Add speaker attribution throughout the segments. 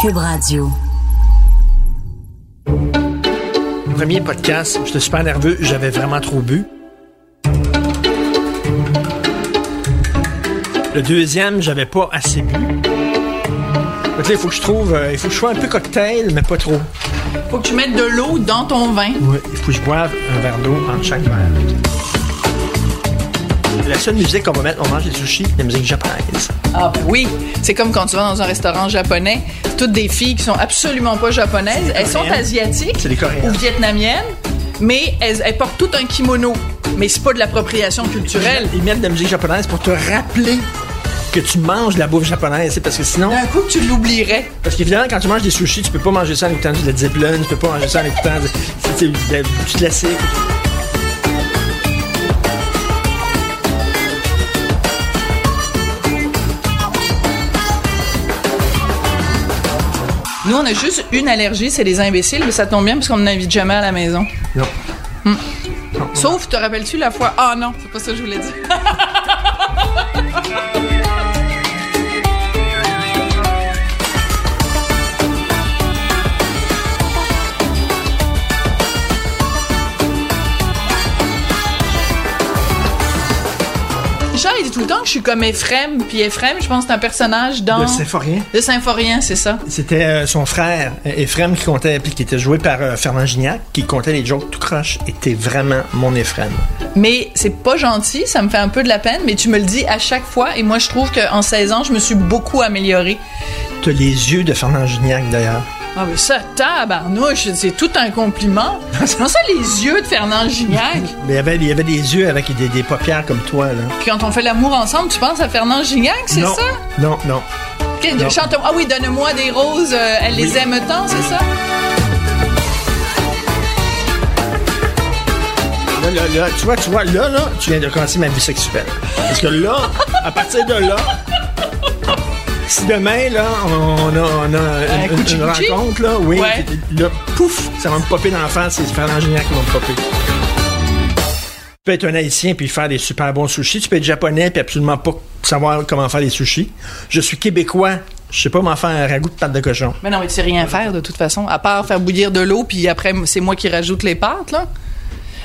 Speaker 1: Cube Radio.
Speaker 2: Premier podcast, j'étais super nerveux, j'avais vraiment trop bu. Le deuxième, j'avais pas assez bu. Donc là, il faut que je trouve, euh, il faut que je sois un peu cocktail, mais pas trop.
Speaker 3: Faut que tu mettes de l'eau dans ton vin.
Speaker 2: Oui, il faut que je boive un verre d'eau entre chaque verre. La seule musique qu'on va mettre, on mange des sushis, la musique japonaise.
Speaker 3: Ah ben oui, c'est comme quand tu vas dans un restaurant japonais, toutes des filles qui sont absolument pas japonaises, elles sont asiatiques
Speaker 2: des
Speaker 3: ou vietnamiennes, mais elles, elles portent tout un kimono. Mais c'est pas de l'appropriation culturelle.
Speaker 2: Ils mettent de la musique japonaise pour te rappeler que tu manges de la bouffe japonaise, c'est parce que sinon...
Speaker 3: D'un coup, tu l'oublierais.
Speaker 2: Parce qu'évidemment, quand tu manges des sushis, tu peux pas manger ça en écoutant du Led Zeppelin, tu peux pas manger ça en écoutant de- du classique.
Speaker 3: Nous, on a juste une allergie, c'est les imbéciles, mais ça tombe bien parce qu'on n'invite jamais à la maison.
Speaker 2: Non.
Speaker 3: Sauf, te rappelles-tu la fois... Ah non, c'est pas ça que je voulais dire. tout le temps que je suis comme Ephraim, puis Ephraim, je pense que c'est un personnage dans...
Speaker 2: Le symphorien.
Speaker 3: Le symphorien, c'est ça.
Speaker 2: C'était euh, son frère, euh, Ephraim, qui comptait, puis qui était joué par euh, Fernand Gignac, qui comptait les jokes tout croche, était vraiment mon Ephraim.
Speaker 3: Mais c'est pas gentil, ça me fait un peu de la peine, mais tu me le dis à chaque fois, et moi je trouve qu'en 16 ans, je me suis beaucoup améliorée.
Speaker 2: T'as les yeux de Fernand Gignac, d'ailleurs.
Speaker 3: Ah mais ça, tabarnouche, c'est tout un compliment. Comment ça, les yeux de Fernand Gignac?
Speaker 2: Mais il y avait, il y avait des yeux avec des, des paupières comme toi, là.
Speaker 3: Puis quand on fait l'amour ensemble, tu penses à Fernand Gignac, c'est ça?
Speaker 2: Non, non.
Speaker 3: Que-
Speaker 2: Non.
Speaker 3: chante- ah oui, donne-moi des roses, euh, elle les
Speaker 2: Oui.
Speaker 3: aime tant, c'est ça?
Speaker 2: Là, là, là, tu vois, tu vois, là, là, tu viens de commencer ma vie sexuelle. Parce que là, à partir de là, si demain, là, on a, on a une, rencontre, là, oui,
Speaker 3: Ouais.
Speaker 2: là, pouf, ça va me popper dans la face, c'est Fernand Gignac qui va me popper. Tu peux être un haïtien puis faire des super bons sushis. Tu peux être japonais puis absolument pas savoir comment faire des sushis. Je suis québécois. Je sais pas comment faire un ragoût de pâte de cochon.
Speaker 3: Mais non, mais tu sais rien faire de toute façon, à part faire bouillir de l'eau, puis après, c'est moi qui rajoute les pâtes, là.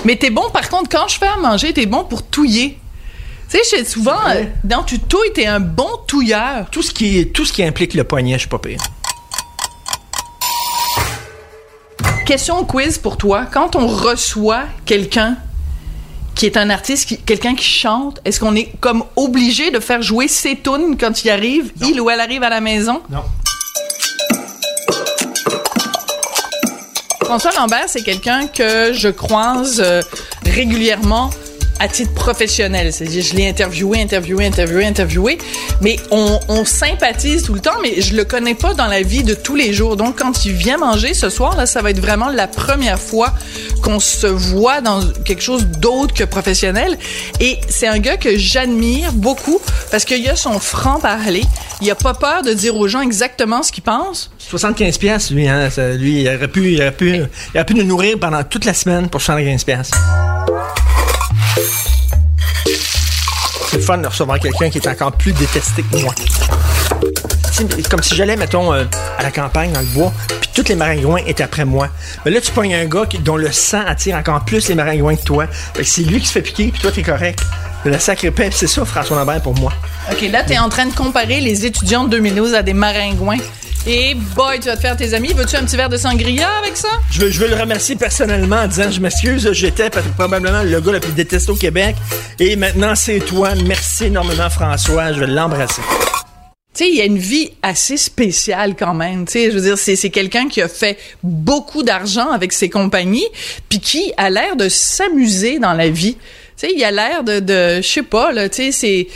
Speaker 3: Mais t'es bon, par contre, quand je fais à manger, t'es bon pour touiller. Tu sais, souvent, euh, dans tu touilles, t'es un bon touilleur.
Speaker 2: Tout ce qui, tout ce qui implique le poignet, je suis pas pire.
Speaker 3: Question quiz pour toi. Quand on reçoit quelqu'un qui est un artiste, quelqu'un qui chante, est-ce qu'on est comme obligé de faire jouer ses tunes quand il arrive, il ou elle arrive à la maison?
Speaker 2: Non.
Speaker 3: François Lambert, c'est quelqu'un que je croise euh, régulièrement à titre professionnel. C'est-à-dire, je l'ai interviewé, interviewé, interviewé, interviewé, mais on, sympathise tout le temps, mais je le connais pas dans la vie de tous les jours. Donc, quand il vient manger ce soir, là, ça va être vraiment la première fois qu'on se voit dans quelque chose d'autre que professionnel. Et c'est un gars que j'admire beaucoup parce qu'il a son franc-parler. Il a pas peur de dire aux gens exactement ce qu'il pense.
Speaker 2: 75 pièces lui, hein, lui, il aurait pu, il aurait pu, il aurait pu nous nourrir pendant toute la semaine pour 75 pièces. C'est fun de recevoir quelqu'un qui est encore plus détesté que moi. C'est comme si j'allais, mettons, euh, à la campagne, dans le bois, puis tous les maringouins étaient après moi. Mais là, tu pognes un gars dont le sang attire encore plus les maringouins que toi. C'est lui qui se fait piquer, puis toi, t'es correct. Le sacré paix, c'est ça, François Lambert, pour moi.
Speaker 3: OK, là, t'es en train de comparer les étudiants de 2012 à des maringouins. Et boy, tu vas te faire tes amis. Veux-tu un petit verre de sangria avec ça?
Speaker 2: Je veux, je veux le remercier personnellement en disant je m'excuse, j'étais probablement le gars le plus détesté au Québec. Et maintenant, c'est toi. Merci énormément, François. Je vais l'embrasser.
Speaker 3: Tu sais, il y a une vie assez spéciale quand même. Tu sais, je veux dire, c'est, c'est quelqu'un qui a fait beaucoup d'argent avec ses compagnies, puis qui a l'air de s'amuser dans la vie. Tu sais, il a l'air de, de je sais pas, là, tu sais, c'est...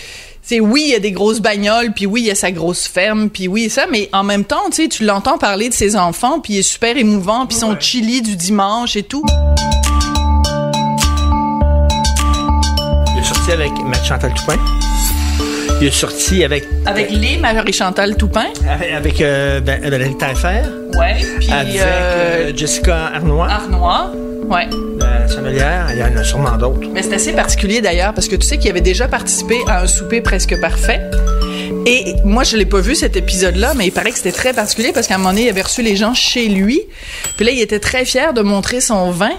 Speaker 3: c'est oui, il y a des grosses bagnoles, puis oui, il y a sa grosse ferme, puis oui, ça, mais en même temps, tu sais, tu l'entends parler de ses enfants, puis il est super émouvant, puis son chili du dimanche et tout.
Speaker 2: Il est sorti avec Matt Chantal Toupin. Il est sorti avec.
Speaker 3: Avec les Marie-Chantal Toupin.
Speaker 2: Avec, avec euh, ben.
Speaker 3: Ouais. Puis
Speaker 2: Avec
Speaker 3: euh,
Speaker 2: euh, Jessica Arnois.
Speaker 3: Arnois. Ouais.
Speaker 2: la sommelière. Il y en a sûrement d'autres.
Speaker 3: Mais c'est assez particulier d'ailleurs parce que tu sais qu'il avait déjà participé à un souper presque parfait. Et moi, je l'ai pas vu cet épisode-là, mais il paraît que c'était très particulier parce qu'à un moment donné, il avait reçu les gens chez lui. Puis là, il était très fier de montrer son vin.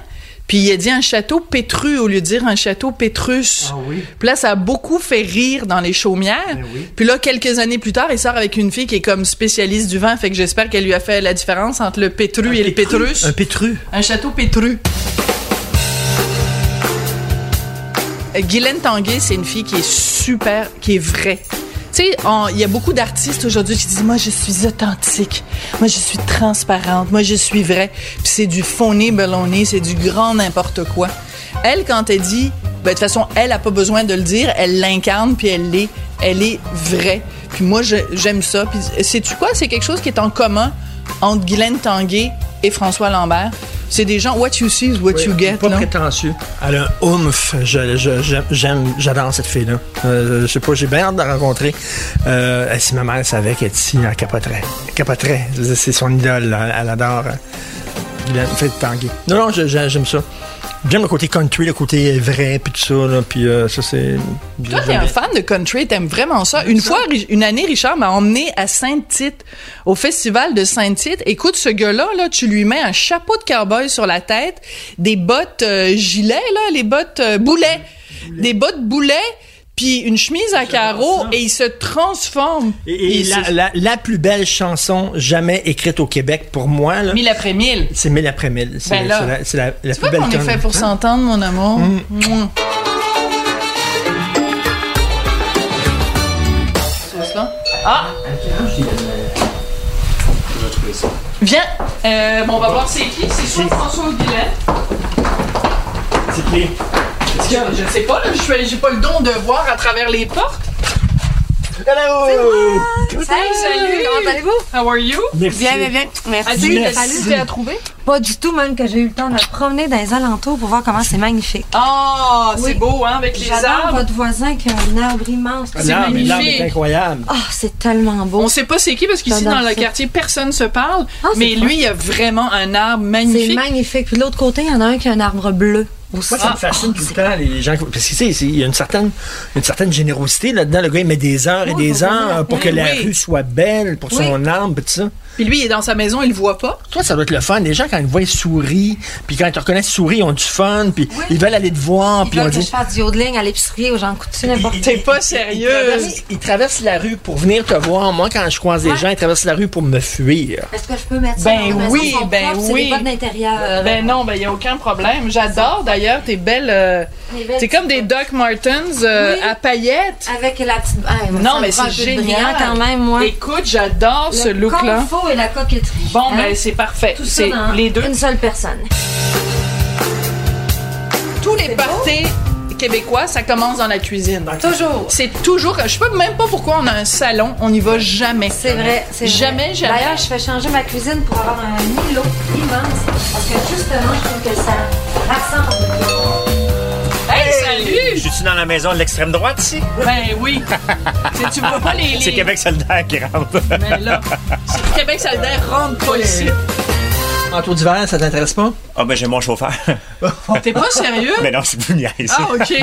Speaker 3: Puis il a dit un château Pétru au lieu de dire un château Pétrus.
Speaker 2: Ah oui.
Speaker 3: Puis là, ça a beaucoup fait rire dans les chaumières.
Speaker 2: Ben oui.
Speaker 3: Puis là, quelques années plus tard, il sort avec une fille qui est comme spécialiste du vin. Fait que j'espère qu'elle lui a fait la différence entre le Pétru et le Pétrus.
Speaker 2: Un pétru.
Speaker 3: Un château Pétru. Euh, Guylaine Tanguay, c'est une fille qui est super, qui est vraie. Il y a beaucoup d'artistes aujourd'hui qui disent Moi, je suis authentique. Moi, je suis transparente. Moi, je suis vraie. Puis c'est du phony balonné, c'est du grand n'importe quoi. Elle, quand elle dit ben, De toute façon, elle a pas besoin de le dire. Elle l'incarne, puis elle l'est. Elle est vraie. Puis moi, j'aime ça. Puis sais-tu quoi? C'est quelque chose qui est en commun entre Guylaine Tanguay et François Lambert. C'est des gens, what you see is what you get.
Speaker 2: Pas
Speaker 3: là.
Speaker 2: prétentieux. Elle a un oomph. J'aime, j'adore cette fille-là. Euh, je sais pas, j'ai bien hâte de la rencontrer. Euh, si ma mère savait qu'elle est ici, elle capoterait. Elle capoterait. C'est son idole. là. Elle adore. euh, Guylaine fait Tanguay. Non, non, j'aime ça. J'aime le côté country, le côté vrai, puis tout ça. Là, puis euh, ça, c'est.
Speaker 3: Toi, t'es un fan de country, t'aimes vraiment ça. Une fois, une année, Richard m'a emmené à Sainte-Tite, au festival de Sainte-Tite. Écoute, ce gars-là, là, tu lui mets un chapeau de cowboy sur la tête, des bottes euh, gilets, là, les bottes euh, boulets, des bottes boulets, puis une chemise à carreaux, et il se transforme.
Speaker 2: Et, la,
Speaker 3: se-
Speaker 2: la- la plus belle chanson jamais écrite au Québec pour moi, là,
Speaker 3: Mille après mille.
Speaker 2: c'est Mille après mille. C'est
Speaker 3: Ben
Speaker 2: la, c'est la- la
Speaker 3: Tu
Speaker 2: plus
Speaker 3: vois
Speaker 2: belle
Speaker 3: qu'on est fait pour s'entendre, mon amour?
Speaker 2: Mm.
Speaker 3: Ça? Ah! Viens, euh, bon, on va voir c'est qui. C'est soit François ou Guylaine.
Speaker 2: C'est qui?
Speaker 3: Je, je sais pas, là, je j'ai pas le don de voir à travers les portes.
Speaker 2: Hello!
Speaker 3: Salut, salut!
Speaker 4: Comment allez-vous?
Speaker 3: How are you?
Speaker 2: Merci.
Speaker 4: Bien, bien, bien. Merci.
Speaker 3: As-tu
Speaker 2: Merci.
Speaker 3: facilité à trouver?
Speaker 4: Pas du tout, même que j'ai eu le temps de me promener dans les alentours pour voir comment c'est magnifique.
Speaker 3: Ah, c'est
Speaker 4: Oui.
Speaker 3: beau, hein, avec les
Speaker 4: J'adore
Speaker 3: arbres.
Speaker 4: votre voisin qui a un arbre immense.
Speaker 3: C'est
Speaker 2: L'arbre-
Speaker 3: magnifique.
Speaker 2: l'arbre est incroyable.
Speaker 4: Ah, c'est tellement beau.
Speaker 3: On sait pas c'est qui parce qu'ici dans le
Speaker 4: ça.
Speaker 3: quartier personne se parle,
Speaker 4: Ah, c'est
Speaker 3: mais lui il a vraiment un arbre
Speaker 4: C'est
Speaker 3: magnifique.
Speaker 4: magnifique. Puis de l'autre côté, il y en a un qui a un arbre bleu.
Speaker 2: Moi, ça me fascine tout le temps, les gens. Parce que, tu sais, il y a une certaine, une certaine générosité là-dedans. Le gars, il met des heures et des heures pour que
Speaker 3: Oui,
Speaker 2: la
Speaker 3: oui.
Speaker 2: rue soit belle, pour son arbre, pis tout ça.
Speaker 3: Puis lui il est dans sa maison, il le voit pas.
Speaker 2: Toi, ça doit être le fun. Les gens, quand ils voient souris, puis quand ils te reconnaissent souris, ils ont du fun, puis ils veulent aller te voir,
Speaker 4: Ils
Speaker 2: puis on
Speaker 4: veulent que je
Speaker 2: dit.
Speaker 4: fasse du yodeling à l'épicerie aux gens coutus, n'importe
Speaker 3: T'es pas
Speaker 2: Ils traversent, ils traversent la rue pour venir te voir. Moi, quand je croise des gens, ils traversent la rue pour me fuir.
Speaker 4: Est-ce que je peux mettre ça
Speaker 3: Ben
Speaker 4: dans maison?
Speaker 3: oui,
Speaker 4: Ils
Speaker 3: ben
Speaker 4: C'est
Speaker 3: oui.
Speaker 4: d'intérieur.
Speaker 3: Ben non, ben il y a aucun problème. J'adore d'ailleurs tes belles euh, C'est comme des Doc Martens euh,
Speaker 4: Oui.
Speaker 3: à paillettes.
Speaker 4: Avec la petite... Ah,
Speaker 3: Non, mais c'est génial.
Speaker 4: quand même, moi.
Speaker 3: Écoute, j'adore ce
Speaker 4: Le
Speaker 3: look-là.
Speaker 4: confort et la coquetterie.
Speaker 3: Bon,
Speaker 4: Hein?
Speaker 3: ben c'est parfait. C'est les deux.
Speaker 4: une seule personne.
Speaker 3: Tous les parties québécois, ça commence dans la cuisine.
Speaker 4: Toujours.
Speaker 3: C'est toujours. Je sais pas même pas pourquoi on a un salon, on n'y va jamais.
Speaker 4: C'est vrai, c'est vrai.
Speaker 3: Jamais, jamais.
Speaker 4: D'ailleurs, je fais changer ma cuisine pour avoir un îlot immense. Parce que justement, je trouve que ça rassemble.
Speaker 3: Hey, salut!
Speaker 5: Je suis dans la maison de l'extrême droite ici?
Speaker 3: Ben oui. C'est- tu vois pas les. les-
Speaker 5: C'est Québec solidaire qui rentre.
Speaker 3: Mais là, c'est- Québec solidaire rentre pas ici.
Speaker 2: Manteau d'hiver, ça t'intéresse pas?
Speaker 5: Ah ben j'ai mon chauffeur.
Speaker 3: T'es pas sérieux?
Speaker 5: Mais non, c'est plus niaise.
Speaker 3: Ah, OK.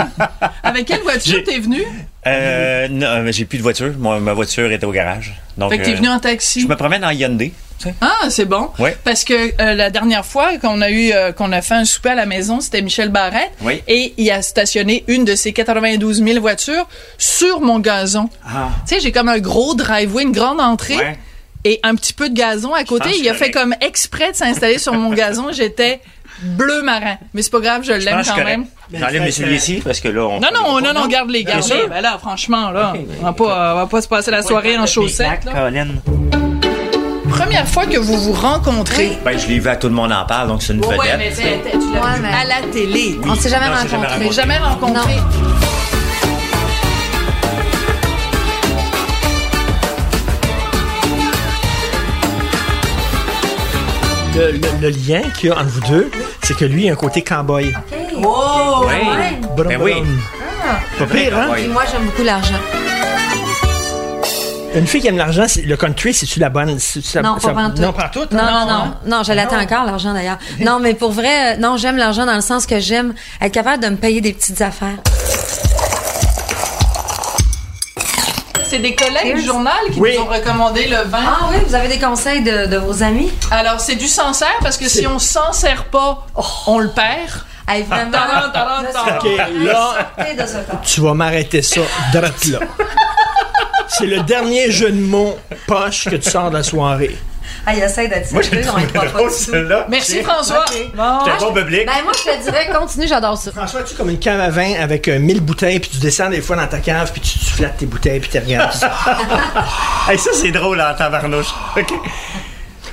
Speaker 3: Avec quelle voiture t'es venu?
Speaker 5: Euh, non, euh, j'ai plus de voiture. Moi, ma voiture était au garage. Donc,
Speaker 3: Fait que t'es
Speaker 5: euh,
Speaker 3: venu en taxi.
Speaker 5: Je me promène en Hyundai. tu sais.
Speaker 3: Ah, c'est bon.
Speaker 5: Ouais.
Speaker 3: Parce que euh, la dernière fois qu'on a eu euh, qu'on a fait un souper à la maison, c'était Michel Barrette.
Speaker 5: Oui.
Speaker 3: Et il a stationné une de ses 92 000 voitures sur mon gazon.
Speaker 5: Ah.
Speaker 3: Tu sais, j'ai comme un gros driveway, une grande entrée.
Speaker 5: Ouais.
Speaker 3: Et un petit peu de gazon à côté. Il a fait comme exprès de s'installer sur mon gazon. J'étais bleu marin. Mais c'est pas grave, je l'aime quand même.
Speaker 5: J'enlève mes souliers ici parce que là, on.
Speaker 3: Non, non, non, non, garde les garde. Ben là, franchement, là, on va pas, on va pas se passer la soirée en chaussettes. Première fois que vous vous rencontrez.
Speaker 5: Ben, je l'ai vu à tout le monde en parle, donc c'est une
Speaker 3: Ouais,
Speaker 5: vedette.
Speaker 3: mais t'es- t'es- tu l'as
Speaker 4: Ouais,
Speaker 3: vu
Speaker 4: mais-
Speaker 3: à la télé.
Speaker 4: On s'est jamais
Speaker 5: s'est jamais
Speaker 4: rencontrés.
Speaker 2: Le, le- le lien qu'il y a entre vous deux, c'est que lui, il a un côté cowboy.
Speaker 3: Wow!
Speaker 5: Oui.
Speaker 2: Brum,
Speaker 5: Ben oui.
Speaker 2: brum. Pas pire, hein?
Speaker 4: Moi, j'aime beaucoup l'argent.
Speaker 2: Une fille qui aime l'argent, le country, c'est-tu la bonne? la-
Speaker 4: Non,
Speaker 2: ça-
Speaker 4: pas pantoute.
Speaker 2: Non, pas tout.
Speaker 4: Non, non,
Speaker 3: Non,
Speaker 4: non.
Speaker 3: hein?
Speaker 4: Non, je l'attends encore, l'argent, d'ailleurs. Non, mais pour vrai, euh, non, j'aime l'argent dans le sens que j'aime être capable de me payer des petites affaires.
Speaker 3: C'est des collègues du journal qui
Speaker 2: Oui.
Speaker 3: nous ont recommandé le vin.
Speaker 4: Ah oui, vous avez des conseils de, de vos amis?
Speaker 3: Alors, c'est du sans-serre parce que si on s'en sert pas, on le perd.
Speaker 4: Hey, vraiment.
Speaker 3: Taran, taran, taran.
Speaker 2: OK, là, tu vas m'arrêter ça, drette là. C'est le dernier jeu de mots poche que tu sors de la soirée.
Speaker 4: Hey, essaye d'être
Speaker 5: Moi, j'ai trouvé drôle, celle-là.
Speaker 3: Merci, François. Bon.
Speaker 5: J'étais pas public.
Speaker 4: Ben, moi, je te dirais, continue, j'adore ça.
Speaker 2: François, tu es comme une cave à vin avec euh, 1000 bouteilles, puis tu descends des fois dans ta cave, puis tu, tu flattes tes bouteilles, puis tu regardes.
Speaker 5: Hey, ça, c'est drôle en tabarnouche. OK.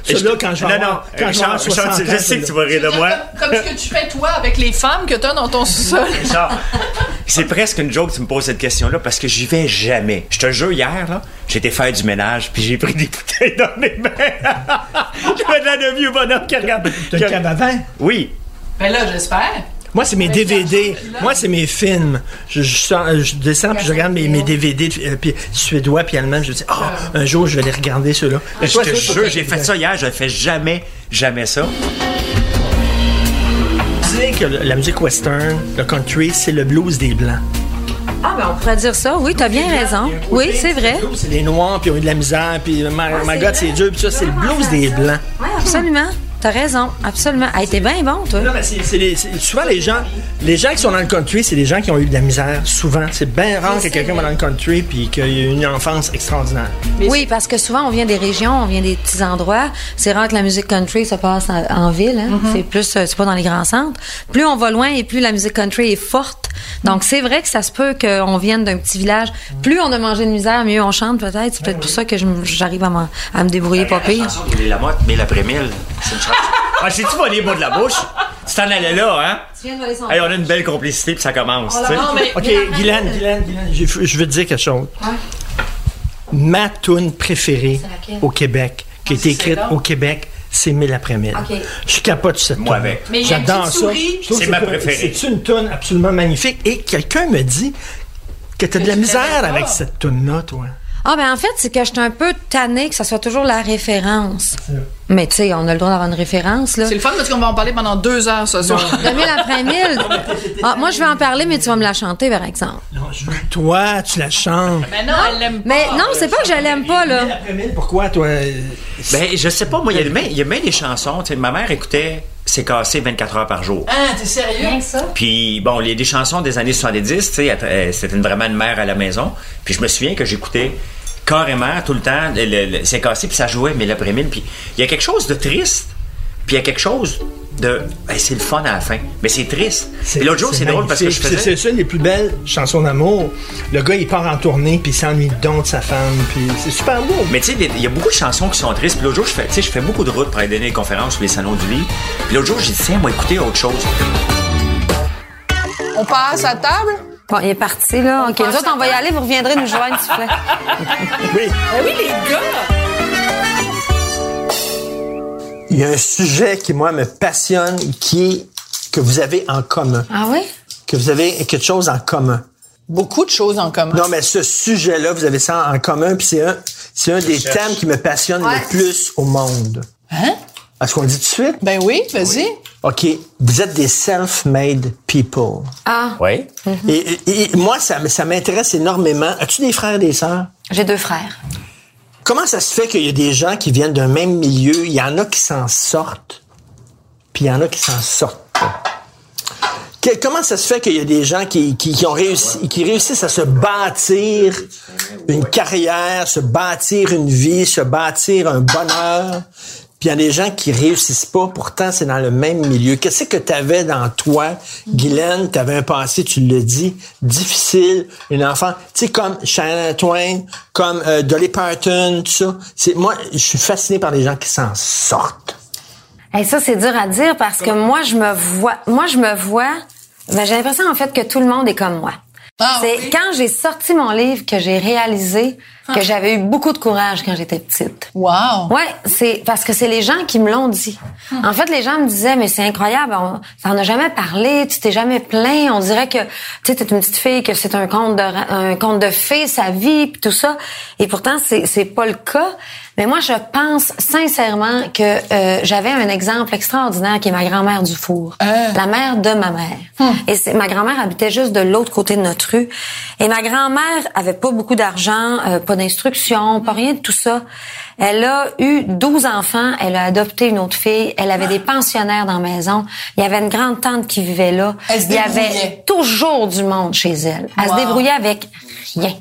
Speaker 2: Ça, là, quand je vais
Speaker 5: Non,
Speaker 2: avoir-
Speaker 5: non.
Speaker 2: quand je vais avoir
Speaker 5: Richard, Richard,
Speaker 2: 60
Speaker 5: je sais que tu vas rire de moi.
Speaker 3: Comme ce que tu fais, toi, avec les femmes que t'as dans ton sous-sol.
Speaker 5: Richard, c'est presque une joke que tu me poses cette question-là parce que j'y vais jamais. Je te jure, hier, là, j'étais faire du ménage puis j'ai pris des bouteilles dans mes mains. J'avais de la de vieux bonhomme qui regarde.
Speaker 2: T'as vin?
Speaker 5: Oui.
Speaker 3: Ben là, j'espère.
Speaker 2: Moi, c'est mes DVD. Moi, c'est mes films. Je, je, sors- euh, je descends puis je regarde mes, mes DVD euh, puis suédois puis allemands. Je dis, ah, un jour, je vais les regarder ceux-là.
Speaker 5: Je
Speaker 2: Toi,
Speaker 5: te
Speaker 2: toi,
Speaker 5: jure, j'ai fait ça hier. Je fais jamais, jamais ça.
Speaker 2: Tu sais que la musique western, le country, c'est le blues des blancs.
Speaker 4: Ah, ben, on pourrait dire ça. Oui, t'as bien raison. Oui, c'est vrai.
Speaker 2: Le blues, C'est les noirs puis ils ont eu de la misère puis ma, ma God, c'est dur puis ça, c'est le blues des blancs.
Speaker 4: Oui, absolument. T'as raison. Absolument. Hey, t'es bien bon, toi.
Speaker 2: Non, mais c'est, c'est les- c'est- souvent les gens, les gens qui sont dans le country, c'est des gens qui ont eu de la misère. Souvent, c'est bien rare que quelqu'un va dans le country puis qu'il y ait une enfance extraordinaire.
Speaker 4: Oui, parce que souvent, on vient des régions, on vient des petits endroits. C'est rare que la musique country se passe en, en ville. hein. C'est plus, euh, c'est pas dans les grands centres. Plus on va loin et plus la musique country est forte. Donc, c'est vrai que ça se peut qu'on vienne d'un petit village. Plus on a mangé de misère, mieux on chante peut-être. C'est peut-être pour ça que je j'arrive à, me débrouiller pas pire.
Speaker 5: chanson de la motte, mais l'après mille. C'est une chanson. Ah, j'ai-tu volé les mots de la bouche? Tu t'en allais là, hein?
Speaker 4: Tu viens de voler son
Speaker 5: Hey, on a une belle complicité puis ça commence. tu sais.
Speaker 3: Non, mais
Speaker 2: OK, Guylaine, Guylaine, Guylaine, j'ai- je veux te dire quelque chose. Ma tune préférée
Speaker 4: laquelle?
Speaker 2: au Québec, qui a été
Speaker 3: c'est
Speaker 2: écrite au Québec, c'est Mille après-mille.
Speaker 4: OK.
Speaker 2: Je capote sur cette
Speaker 5: Moi
Speaker 2: tune.
Speaker 5: avec.
Speaker 3: Mais il y a une
Speaker 2: J'adore
Speaker 3: petite
Speaker 2: ça.
Speaker 3: souris.
Speaker 2: Je trouve
Speaker 5: C'est
Speaker 2: que
Speaker 5: ma préférée.
Speaker 2: C'est une tune absolument magnifique. Et quelqu'un me dit que t'as de la misère avec cette tune-là, toi.
Speaker 4: Ah, ben en fait, c'est que je suis un peu tannée que ça soit toujours la référence. Mais tu sais, on a le droit d'avoir une référence, là.
Speaker 3: c'est le fun parce qu'on va en parler pendant deux heures ce soir.
Speaker 4: De mille après mille. Ah, moi, je vais en parler, mais tu vas me la chanter, par exemple.
Speaker 2: Non, je toi, tu la chantes.
Speaker 3: Mais non, elle l'aime pas.
Speaker 4: Mais non, c'est pas que je l'aime pas, là.
Speaker 2: Après mille, pourquoi, toi?
Speaker 5: Ben, je sais pas, moi, il y a bien- il y a bien des chansons. tu sais, ma mère écoutait C'est cassé 24 heures par jour.
Speaker 3: Ah, t'es sérieux?
Speaker 4: Rien que ça.
Speaker 5: Puis, bon, les, des chansons des années 70, tu sais, elle- c'était une- vraiment une mère à la maison. Puis, je me souviens que j'écoutais carrément tout le temps le- le- le- C'est cassé, puis ça jouait, mais l'après-midi. Puis, il y a quelque chose de triste, puis il y a quelque chose de. ben, c'est le fun à la fin, mais c'est triste. Puis l'autre jour, c'est drôle parce que je faisais.
Speaker 2: C'est c'est une des plus belles chansons d'amour. Le gars, il part en tournée, puis il s'ennuie donc de sa femme, puis c'est super beau.
Speaker 5: Mais tu sais, il y a beaucoup de chansons qui sont tristes. Puis l'autre jour, je fais, tu sais, je fais beaucoup de routes pour aller donner des conférences sur les salons du livre. Puis l'autre jour, j'ai dit, tiens, moi, écouter autre chose.
Speaker 3: On passe à table?
Speaker 4: Bon, il est parti, là. OK, nous autres, on va y aller. Vous reviendrez nous joindre, s'il vous plaît.
Speaker 2: Oui.
Speaker 3: Ben oui, les gars!
Speaker 2: Il y a un sujet qui, moi, me passionne, qui est que vous avez en commun.
Speaker 4: Ah oui?
Speaker 2: Que vous avez quelque chose en commun.
Speaker 3: Beaucoup de choses en commun.
Speaker 2: Non, mais ce sujet-là, vous avez ça en commun, puis c'est un, c'est un des thèmes qui me passionne
Speaker 4: Ouais.
Speaker 2: le plus au monde.
Speaker 3: Hein?
Speaker 2: Est-ce qu'on le dit tout de suite?
Speaker 3: Ben oui, vas-y.
Speaker 2: OK. Vous êtes des self-made people.
Speaker 4: Ah,
Speaker 5: Oui.
Speaker 2: Et, et- et moi, ça, ça m'intéresse énormément. As-tu des frères et des sœurs?
Speaker 4: j'ai deux frères.
Speaker 2: Comment ça se fait qu'il y a des gens qui viennent d'un même milieu, il y en a qui s'en sortent, puis il y en a qui s'en sortent pas? Comment ça se fait qu'il y a des gens qui réussissent à se bâtir une carrière, se bâtir une vie, se bâtir un bonheur, puis il y a des gens qui réussissent pas, pourtant c'est dans le même milieu. Qu'est-ce que tu avais dans toi, Guylaine? Tu avais un passé, tu le dis, difficile, une enfant, tu sais, comme Shania Twain, comme euh, Dolly Parton, tout ça. C'est, moi, je suis fasciné par les gens qui s'en sortent.
Speaker 4: Hey, ça, c'est dur à dire parce que moi, je me vois, moi, je me vois, ben, j'ai l'impression, en fait, que tout le monde est comme moi.
Speaker 3: Ah,
Speaker 4: c'est
Speaker 3: oui?
Speaker 4: quand j'ai sorti mon livre que j'ai réalisé que j'avais eu beaucoup de courage quand j'étais petite.
Speaker 3: Wow.
Speaker 4: Ouais, c'est parce que c'est les gens qui me l'ont dit. En fait, les gens me disaient mais c'est incroyable, on t'en as jamais parlé, tu t'es jamais plaint, on dirait que tu sais une petite fille que c'est un conte de un conte de fées sa vie puis tout ça et pourtant c'est c'est pas le cas. Mais moi je pense sincèrement que euh, j'avais un exemple extraordinaire qui est ma grand-mère Dufour, la mère de ma mère. Et c'est ma grand-mère habitait juste de l'autre côté de notre rue et ma grand-mère avait pas beaucoup d'argent, euh, pas d'instruction, pas rien de tout ça. Elle a eu 12 enfants, elle a adopté une autre fille, elle avait des pensionnaires dans la maison, il y avait une grande tante qui vivait là.
Speaker 3: Elle se
Speaker 4: il y avait toujours du monde chez elle. Elle
Speaker 3: Wow.
Speaker 4: se débrouillait avec rien.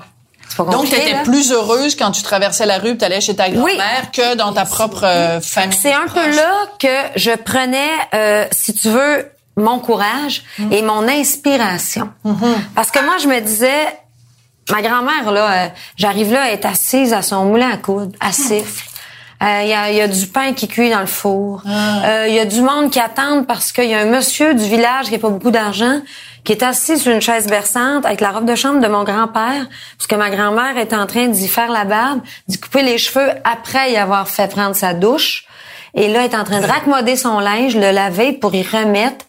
Speaker 3: Donc, tu étais
Speaker 4: là.
Speaker 3: plus heureuse quand tu traversais la rue tu allais chez ta grand-mère que dans ta propre euh, famille.
Speaker 4: C'est un peu là que je prenais, euh, si tu veux, mon courage
Speaker 3: Mm.
Speaker 4: et mon inspiration.
Speaker 3: Mm-hmm.
Speaker 4: Parce que moi, je me disais, ma grand-mère, là, euh, j'arrive là, elle est assise à son moulin à coudre,
Speaker 3: Mm.
Speaker 4: à siffle. Euh, Il y, a, il y a du pain qui cuit dans le four.
Speaker 3: Ah.
Speaker 4: Euh, Il y a du monde qui attend parce qu'il y a un monsieur du village qui n'a pas beaucoup d'argent qui est assis sur une chaise berçante avec la robe de chambre de mon grand-père parce que ma grand-mère est en train d'y faire la barbe, d'y couper les cheveux après y avoir fait prendre sa douche. Et là, elle est en train de raccommoder son linge, le laver pour y remettre.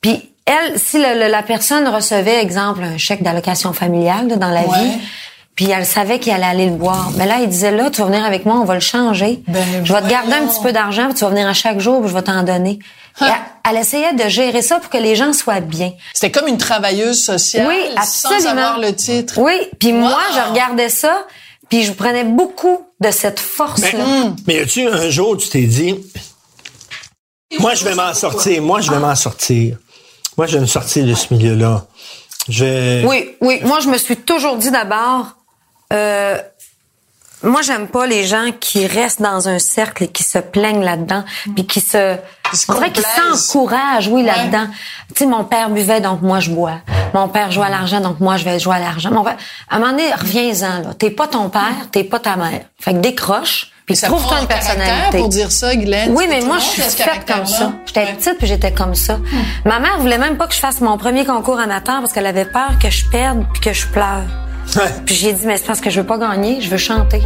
Speaker 4: Puis elle, si le- le- la personne recevait, exemple, un chèque d'allocation familiale là, dans la
Speaker 3: Ouais.
Speaker 4: vie, puis elle savait qu'il allait aller le boire. Mais là, il disait, là, tu vas venir avec moi, on va le changer.
Speaker 3: Ben,
Speaker 4: je vais te garder un petit peu d'argent, puis tu vas venir à chaque jour, puis je vais t'en donner. Et elle, elle essayait de gérer ça pour que les gens soient bien.
Speaker 3: C'était comme une travailleuse sociale
Speaker 4: Oui,
Speaker 3: sans
Speaker 4: absolument.
Speaker 3: avoir le titre.
Speaker 4: Oui, puis moi, je regardais ça, puis je prenais beaucoup de cette force-là.
Speaker 2: Mais y a-tu un jour, tu t'es dit, moi, je vais m'en sortir, moi, je vais m'en sortir. Moi, je vais me sortir de ce milieu-là. Je...
Speaker 4: Oui, oui. Moi, je me suis toujours dit d'abord, euh, moi, j'aime pas les gens qui restent dans un cercle et qui se plaignent là-dedans, puis qui se, on dirait qu'ils s'encouragent, oui, là-dedans. Tu sais, mon père buvait, donc moi, je bois. Mon père jouait à l'argent, donc moi, je vais jouer à l'argent. Mon père- à un moment donné, reviens-en, là. T'es pas ton père, t'es pas ta mère. Fait que décroche, puis
Speaker 3: Ça
Speaker 4: trouve-toi une personnalité.
Speaker 3: pour dire ça, Guylaine.
Speaker 4: Oui, mais moi, je suis faite comme ça. J'étais
Speaker 3: Ouais.
Speaker 4: petite puis j'étais comme ça. Ma mère voulait même pas que je fasse mon premier concours amateur parce qu'elle avait peur que je perde puis que je pleure. Puis j'ai dit, mais c'est parce que je veux pas gagner, je veux chanter.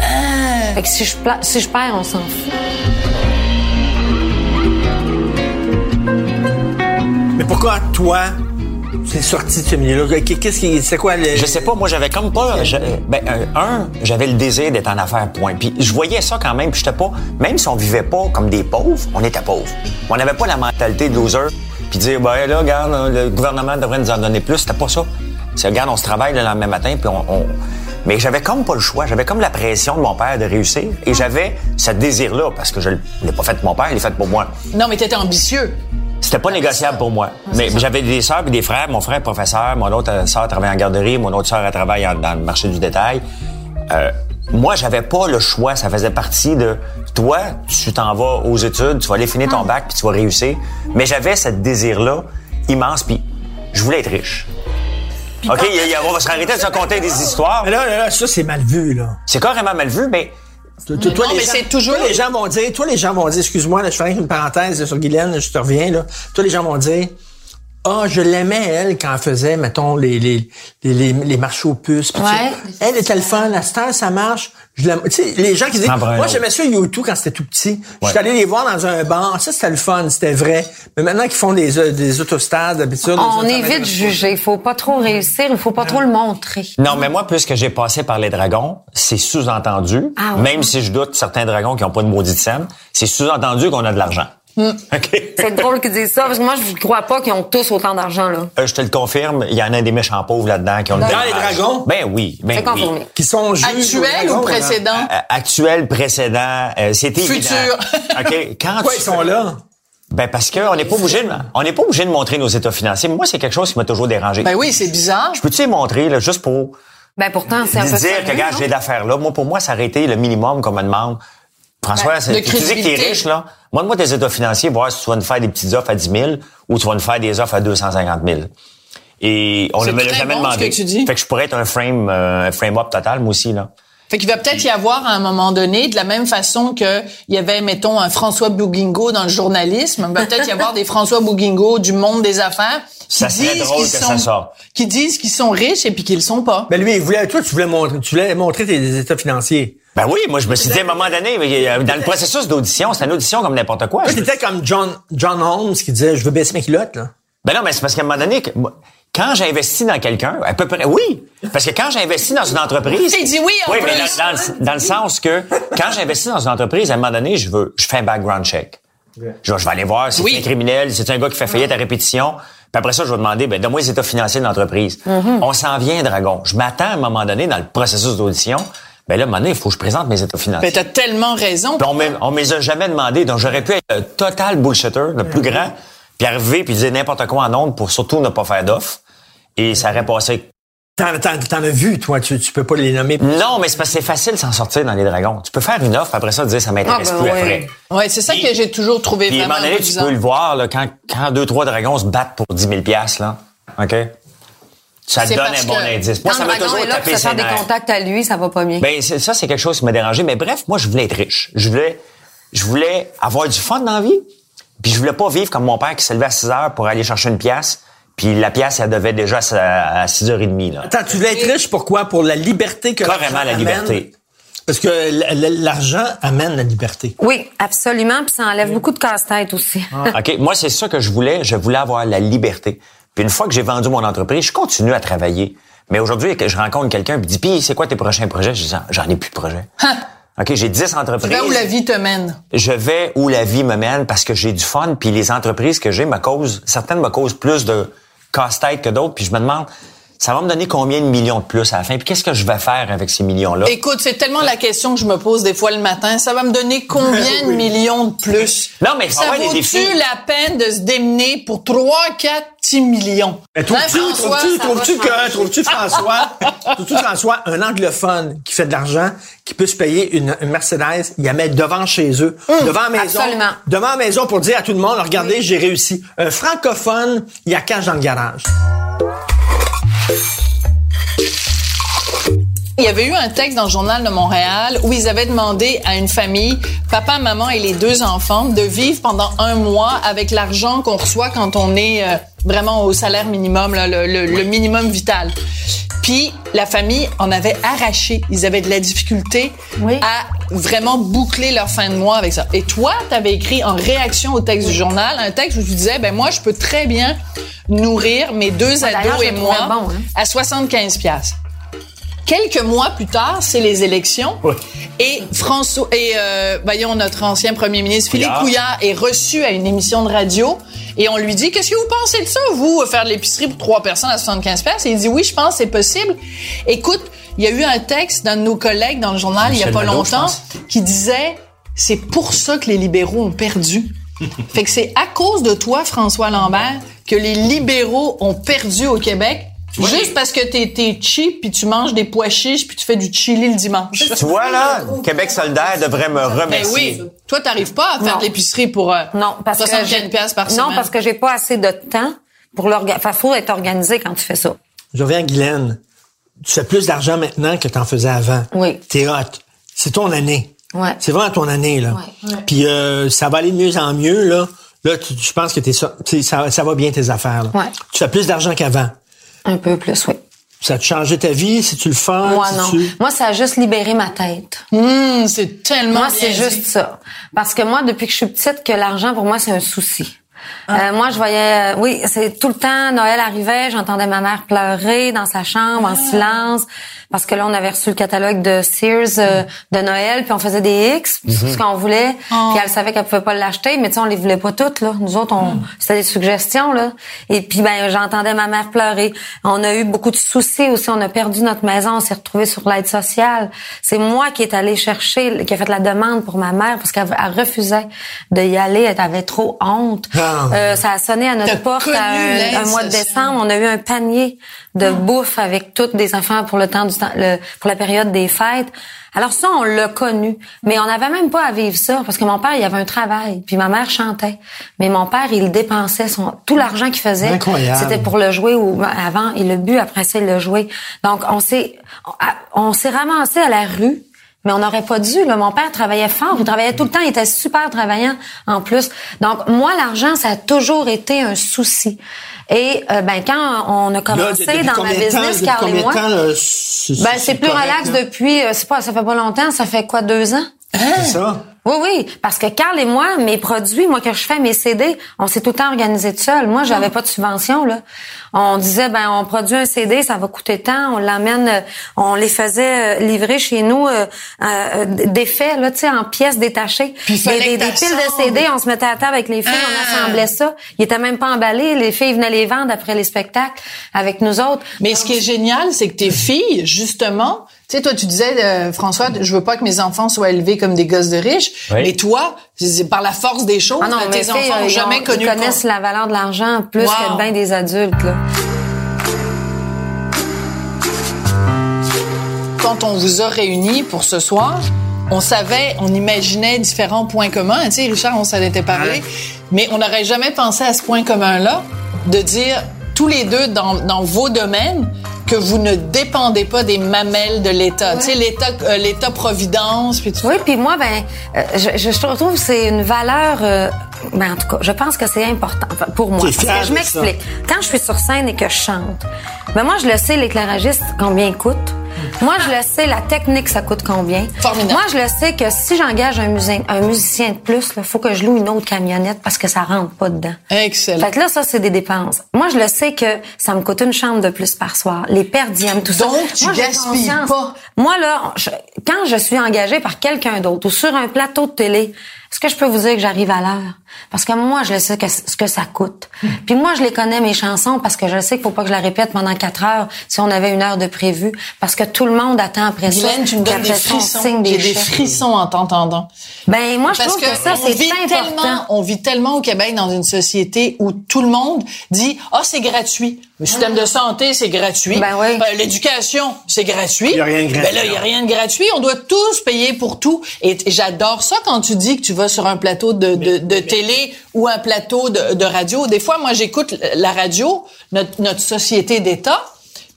Speaker 3: Ah.
Speaker 4: Fait que si je, pla- si je perds, on s'en fout.
Speaker 2: Mais pourquoi, toi, es sorti de ce milieu-là? Qu'est-ce qui, c'est quoi le...
Speaker 5: Je sais pas, moi j'avais comme pas. je- ben, euh, un, j'avais le désir d'être en affaires, point. Puis je voyais ça quand même, puis j'étais pas. Même si on vivait pas comme des pauvres, on était pauvres. On n'avait pas la mentalité de loser, puis dire, ben là, regarde, le gouvernement devrait nous en donner plus. C'était pas ça. C'est, regarde, on se travaille le lendemain matin, puis on. on- Mais j'avais comme pas le choix. J'avais comme la pression de mon père de réussir. Et j'avais ce désir-là, parce que je l'ai pas fait pour mon père, il l'ai fait pour moi.
Speaker 3: Non, mais t'étais ambitieux.
Speaker 5: C'était pas négociable pour moi. Mais j'avais des sœurs et des frères. Mon frère est professeur, mon autre euh, sœur travaille en garderie, mon autre sœur elle travaille en- dans le marché du détail. Euh, moi, j'avais pas le choix. Ça faisait partie de toi. Tu t'en vas aux études, tu vas aller finir ton bac puis tu vas réussir. Mais j'avais ce désir-là immense. Puis je voulais être riche. OK, il y a- il y a- on va se arrêter de se raconter des histoires.
Speaker 2: Mais là, là, là, ça, c'est mal vu, là.
Speaker 5: C'est carrément mal vu, mais
Speaker 2: Toi, toi,
Speaker 3: Non,
Speaker 2: les
Speaker 3: mais
Speaker 2: gens-
Speaker 3: c'est toujours-
Speaker 2: Toi, les gens vont dire, toi, les gens vont dire, excuse-moi, là, je fais qu'une parenthèse sur Guylaine, je te reviens, là. Toi, les gens vont dire, ah, je l'aimais, elle, quand elle faisait, mettons, les, les, les, les, les marches aux puces.
Speaker 4: Ouais.
Speaker 2: Elle était le fun, la star, ça marche. Je l'aime. Tu sais, les gens qui disent, moi, j'aimais ça YouTube quand c'était tout petit. Je suis allé les voir dans un bar. Ça, c'était le fun, c'était vrai. Mais maintenant qu'ils font des, euh, des autostades, d'habitude.
Speaker 4: On est vite jugé. Il faut pas trop réussir, il faut pas trop le montrer.
Speaker 5: Non, mais moi, puisque j'ai passé par les dragons, c'est sous-entendu,
Speaker 4: Ah ouais.
Speaker 5: même si je doute certains dragons qui n'ont pas de maudite scène, c'est sous-entendu qu'on a de l'argent. OK?
Speaker 4: C'est drôle qu'ils disent ça, parce que moi, je ne crois pas qu'ils ont tous autant d'argent, là.
Speaker 5: Euh, je te le confirme, il y en a des méchants pauvres là-dedans qui ont le
Speaker 2: Dans les dragons?
Speaker 5: Ben oui, ben
Speaker 4: C'est
Speaker 5: oui.
Speaker 4: confirmé.
Speaker 2: Qui sont juges.
Speaker 3: Actuel ou précédent?
Speaker 5: Euh, actuel, précédent, euh, c'était
Speaker 3: Futur.
Speaker 5: évident. OK? Quand
Speaker 2: Pourquoi
Speaker 5: tu
Speaker 2: ils sont là?
Speaker 5: Ben parce que on n'est pas obligé de, on n'est pas obligé de montrer nos états financiers. Moi, c'est quelque chose qui m'a toujours dérangé.
Speaker 3: Ben oui, c'est bizarre.
Speaker 5: Je peux-tu les montrer, là, juste pour
Speaker 4: Ben pourtant, c'est un peu
Speaker 5: dire
Speaker 4: sérieux,
Speaker 5: que,
Speaker 4: non?
Speaker 5: j'ai d'affaires là. Moi, pour moi, ça aurait été le minimum qu'on me demande. François,
Speaker 3: Ben,
Speaker 5: c'est-
Speaker 3: de
Speaker 5: tu dis que t'es riche, là. Montre-moi tes états financiers, voir si tu vas nous faire des petites offres à 10 000 ou tu vas nous faire des offres à 250 000. Et on ne me l'a jamais
Speaker 3: bon,
Speaker 5: demandé.
Speaker 3: ce que tu dis.
Speaker 5: Fait que je pourrais être un frame, euh, un frame-up total, moi aussi, là.
Speaker 3: Fait qu'il va peut-être y avoir à un moment donné, de la même façon que il y avait, mettons, un François Bouguingo dans le journalisme, il va peut-être y avoir des François Bouguingo du monde des affaires qui
Speaker 5: Ça serait
Speaker 3: disent
Speaker 5: drôle
Speaker 3: qu'ils
Speaker 5: que ça
Speaker 3: sont,
Speaker 5: sorte.
Speaker 3: qui disent qu'ils sont riches et puis qu'ils le sont pas.
Speaker 2: Ben lui, il voulait, toi, tu voulais montrer, tu voulais montrer tes états financiers.
Speaker 5: Ben oui, moi, je me suis dit à un moment donné, dans le processus d'audition, c'est une audition comme n'importe quoi. Me-
Speaker 2: t'étais comme John, John Holmes qui disait, je veux baisser mes culottes, là.
Speaker 5: Ben non, mais c'est parce qu'à un moment donné, moi, quand j'investis dans quelqu'un, à peu près, oui, parce que quand j'investis dans une entreprise,
Speaker 3: Il dit oui, en
Speaker 5: oui, mais
Speaker 3: plus.
Speaker 5: dans, dans le, dans le sens que quand j'investis dans une entreprise, à un moment donné, je veux, je fais un background check. Je, je vais aller voir si
Speaker 3: Oui.
Speaker 5: c'est un criminel, si c'est un gars qui fait faillite à répétition. Puis après ça, je vais demander, ben, donne-moi les états financiers de l'entreprise. On s'en vient, Dragon. Je m'attends à un moment donné, dans le processus d'audition, ben là, à un moment donné, il faut que je présente mes états financiers.
Speaker 3: Ben, t'as tellement raison.
Speaker 5: On on me les a jamais demandé. Donc, j'aurais pu être le total bullshitter, le plus grand, puis arriver puis dire n'importe quoi en ondes pour surtout ne pas faire d'offre. Et ça aurait passé.
Speaker 2: T'en, t'en, t'en as vu, toi, tu, tu peux pas les nommer.
Speaker 5: Non, mais c'est parce que c'est facile de s'en sortir dans les dragons. Tu peux faire une offre, après ça, dire ça m'intéresse
Speaker 4: Ah, ben
Speaker 5: plus
Speaker 4: ouais.
Speaker 5: après.
Speaker 3: Ouais, c'est ça que j'ai toujours trouvé
Speaker 5: Puis à un
Speaker 3: vraiment
Speaker 5: moment donné, tu peux le voir, là, quand, quand deux, trois dragons se battent pour 10 000 piastres, là. OK? Ça donne un bon indice. Moi, ça m'a toujours
Speaker 4: là pour
Speaker 5: tapé ses
Speaker 4: des
Speaker 5: nerfs.
Speaker 4: contacts à lui, ça va pas bien.
Speaker 5: Ben, ça, c'est quelque chose qui m'a dérangé. Mais bref, moi, je voulais être riche. Je voulais, je voulais avoir du fun dans la vie. Puis je voulais pas vivre comme mon père qui se levait à 6 heures pour aller chercher une pièce. Puis la pièce, elle devait déjà à 6h30, là.
Speaker 2: Attends, tu voulais être riche, pourquoi? Pour la liberté que
Speaker 5: Carrément la
Speaker 2: amène?
Speaker 5: liberté.
Speaker 2: Parce que l'argent amène la liberté.
Speaker 4: Oui, absolument. Puis ça enlève beaucoup de casse-tête aussi.
Speaker 5: OK? Moi, c'est ça que je voulais. Je voulais avoir la liberté. Puis une fois que j'ai vendu mon entreprise, je continue à travailler. Mais aujourd'hui, je rencontre quelqu'un et dit, puis c'est quoi tes prochains projets? Je dis, Ah, j'en ai plus de projets. OK, j'ai 10 entreprises.
Speaker 3: Là où la vie te mène?
Speaker 5: je vais où la vie me mène parce que j'ai du fun, puis les entreprises que j'ai me causent, certaines me causent plus de casse-tête que d'autres, puis je me demande, ça va me donner combien de millions de plus à la fin, puis qu'est-ce que je vais faire avec ces millions-là?
Speaker 3: Écoute, c'est tellement la question que je me pose des fois le matin. Ça va me donner combien de millions de plus?
Speaker 5: Non, mais
Speaker 3: ça vaut-tu
Speaker 5: défis.
Speaker 3: la peine de se démener pour 3, 4, 10 millions?
Speaker 2: Mais trouves-tu, trouves-tu, trouves-tu que, trouves-tu François, trouves-tu François, un anglophone qui fait de l'argent, qui peut se payer une, une Mercedes, il la met devant chez eux, devant la maison,
Speaker 4: absolument.
Speaker 2: devant la maison pour dire à tout le monde, regardez, j'ai réussi. Un francophone, il y a cash dans le garage.
Speaker 3: Il y avait eu un texte dans le journal de Montréal où ils avaient demandé à une famille, papa, maman et les deux enfants, de vivre pendant un mois avec l'argent qu'on reçoit quand on est euh, vraiment au salaire minimum, là, le, le- le minimum vital. Puis la famille en avait arraché. Ils avaient de la difficulté
Speaker 4: Oui.
Speaker 3: à vraiment boucler leur fin de mois avec ça. Et toi, tu avais écrit en réaction au texte du journal un texte où tu disais, ben moi, je peux très bien nourrir mes deux
Speaker 4: Ah,
Speaker 3: ados et moi
Speaker 4: bon, hein.
Speaker 3: à 75 pièces. Quelques mois plus tard, c'est les élections. Et François, et euh, voyons notre ancien premier ministre Philippe
Speaker 5: Couillard.
Speaker 3: Est reçu à une émission de radio et on lui dit qu'est-ce que vous pensez de ça vous faire de l'épicerie pour trois personnes à 75 pièces Et il dit oui, je pense que c'est possible. Écoute, il y a eu un texte d'un de nos collègues dans le journal il y a pas
Speaker 5: Nadeau,
Speaker 3: longtemps qui disait c'est pour ça que les libéraux ont perdu. fait que c'est à cause de toi François Lambert que les libéraux ont perdu au Québec. Juste parce que t'es, t'es cheap puis tu manges des pois chiches puis tu fais du chili le dimanche.
Speaker 5: Tu vois, là, Québec solidaire devrait me
Speaker 3: Ben
Speaker 5: remercier.
Speaker 3: oui. Toi, t'arrives pas à faire
Speaker 4: Non.
Speaker 3: de l'épicerie pour euh,
Speaker 4: Non, parce que
Speaker 3: 75
Speaker 4: j'ai-
Speaker 3: piastres par semaine.
Speaker 4: Non, parce que j'ai pas assez de temps pour l'organiser. Enfin, faut être organisé quand tu fais ça.
Speaker 2: Je reviens à Guylaine. Tu fais plus d'argent maintenant que t'en faisais avant.
Speaker 4: Oui.
Speaker 2: T'es hot. C'est ton année.
Speaker 4: Ouais.
Speaker 2: C'est vraiment ton année, là.
Speaker 4: Ouais, ouais.
Speaker 2: Puis euh, ça va aller de mieux en mieux, là. Là, tu, je pense que t'es ça, t'sais, ça, ça va bien tes affaires. Là.
Speaker 4: Ouais.
Speaker 2: Tu fais plus d'argent qu'avant.
Speaker 4: Un peu plus, oui.
Speaker 2: Ça a changé ta vie? Si tu le fais?
Speaker 4: Moi,
Speaker 2: si
Speaker 4: non.
Speaker 2: Tu...
Speaker 4: Moi, ça a juste libéré ma tête.
Speaker 3: Hum, c'est tellement
Speaker 4: Moi,
Speaker 3: bien
Speaker 4: c'est
Speaker 3: dit.
Speaker 4: juste ça. Parce que moi, depuis que je suis petite, que l'argent, pour moi, c'est un souci.
Speaker 3: Ah.
Speaker 4: Euh, moi, je voyais, euh, oui, c'est tout le temps, Noël arrivait, j'entendais ma mère pleurer dans sa chambre
Speaker 3: Ah.
Speaker 4: en silence, parce que là, on avait reçu le catalogue de Sears euh, de Noël, puis on faisait des X, puis c'est ce qu'on voulait,
Speaker 3: Oh.
Speaker 4: puis elle savait qu'elle pouvait pas l'acheter, mais tu sais, on les voulait pas toutes, là. Nous autres, on, c'était des suggestions, là. Et puis, ben, j'entendais ma mère pleurer. On a eu beaucoup de soucis aussi, on a perdu notre maison, on s'est retrouvés sur l'aide sociale. C'est moi qui est allée chercher, qui a fait la demande pour ma mère, parce qu'elle elle refusait de y aller, elle avait trop honte.
Speaker 2: Ah.
Speaker 6: Wow.
Speaker 4: Euh, ça a sonné à notre porte à un, un mois de décembre. On a eu un panier de bouffe avec toutes des enfants pour le temps du temps, le- pour la période des fêtes. Alors ça, on l'a connu, mais on n'avait même pas à vivre ça parce que mon père, il avait un travail, puis ma mère chantait. Mais mon père, il dépensait son tout l'argent qu'il faisait,
Speaker 6: Incroyable.
Speaker 4: c'était pour le jouer ou avant il le bu, après ça il le jouait. Donc on s'est on, on s'est ramassé à la rue. Mais on n'aurait pas dû. Là. Mon père travaillait fort. Il travaillait tout le temps. Il était super travaillant en plus. Donc, moi, l'argent, ça a toujours été un souci. Et euh, ben quand on a commencé dans ma business, Carl et moi,
Speaker 6: c'est
Speaker 4: ben c'est plus
Speaker 6: correct,
Speaker 4: relax depuis. euh, c'est pas, ça fait pas longtemps. Ça fait quoi, deux ans?
Speaker 6: C'est ça.
Speaker 4: Oui, oui, parce que Carl et moi, mes produits, moi que je fais mes CD, on s'est tout le temps organisé tout seul. Moi, j'avais pas de subvention là. On disait ben on produit un CD, ça va coûter tant, on l'emmène, euh, on les faisait euh, livrer chez nous euh, euh, défaits là, tu sais en pièces détachées.
Speaker 3: Puis
Speaker 4: des, des, des piles de. CD, on se mettait à table avec les filles,
Speaker 3: Ah.
Speaker 4: on assemblait ça. Ils étaient même pas emballés, les filles venaient les vendre après les spectacles avec nous autres.
Speaker 3: Mais ce qui est génial, c'est que tes filles, justement, tu sais, toi, tu disais, euh, François, je veux pas que mes enfants soient élevés comme des gosses de riches.
Speaker 5: Oui.
Speaker 3: Mais toi, c'est par la force des choses,
Speaker 4: Ah non,
Speaker 3: tes enfants n'ont jamais
Speaker 4: ont-
Speaker 3: connu
Speaker 4: ils connaissent la valeur de l'argent plus
Speaker 3: Wow.
Speaker 4: que bien des adultes là.
Speaker 3: quand on vous a réunis pour ce soir, on savait, on imaginait différents points communs. Tu sais, Richard, on s'en était parlé, mais on n'aurait jamais pensé à ce point commun-là de dire tous les deux dans, dans vos domaines que vous ne dépendez pas des mamelles de l'État. Tu sais, l'État, euh, l'État providence, puis tout
Speaker 4: Oui, puis moi, ben, euh, je, je trouve que c'est une valeur. euh, ben, en tout cas, je pense que c'est important enfin, pour moi. Parce que je m'explique. Quand je suis sur scène et que je chante, ben moi, je le sais, l'éclairagiste, combien il coûte? Moi, je le sais, la technique, ça coûte combien?
Speaker 3: Formidable.
Speaker 4: Moi, je le sais que si j'engage un, musicien, un musicien de plus, il faut que je loue une autre camionnette parce que ça rentre pas dedans.
Speaker 3: Excellent.
Speaker 4: Fait que là, ça, c'est des dépenses. Moi, je le sais que ça me coûte une chambre de plus par soir. Les perdièmes, tout ça.
Speaker 3: Donc, tu
Speaker 4: Moi,
Speaker 3: gaspilles pas.
Speaker 4: Moi, là, je- quand je suis engagée par quelqu'un d'autre ou sur un plateau de télé, est-ce que je peux vous dire que j'arrive à l'heure? Parce que moi, je le sais que, ce que ça coûte. Puis moi, je les connais, mes chansons, parce que je sais qu'il faut pas que je la répète pendant quatre heures si on avait une heure de prévu. Parce que tout le monde attend après ça.
Speaker 3: Guylaine, tu me donnes des
Speaker 4: ça,
Speaker 3: frissons. J'ai
Speaker 4: des
Speaker 3: frissons en t'entendant.
Speaker 4: Ben, moi, je
Speaker 3: Parce
Speaker 4: trouve que, ça, c'est important.
Speaker 3: tellement, on vit tellement au Québec dans une société où tout le monde dit ah c'est gratuit. Le système de santé c'est gratuit.
Speaker 4: Ben oui.
Speaker 3: L'éducation c'est gratuit.
Speaker 6: Y a rien de gratuit.
Speaker 3: Ben là il y a rien de gratuit. On doit tous payer pour tout. Et, j'adore ça quand tu dis que tu vas sur un plateau de, de, de télé ou un plateau de, de radio. Des fois moi j'écoute la radio, notre, notre société d'État.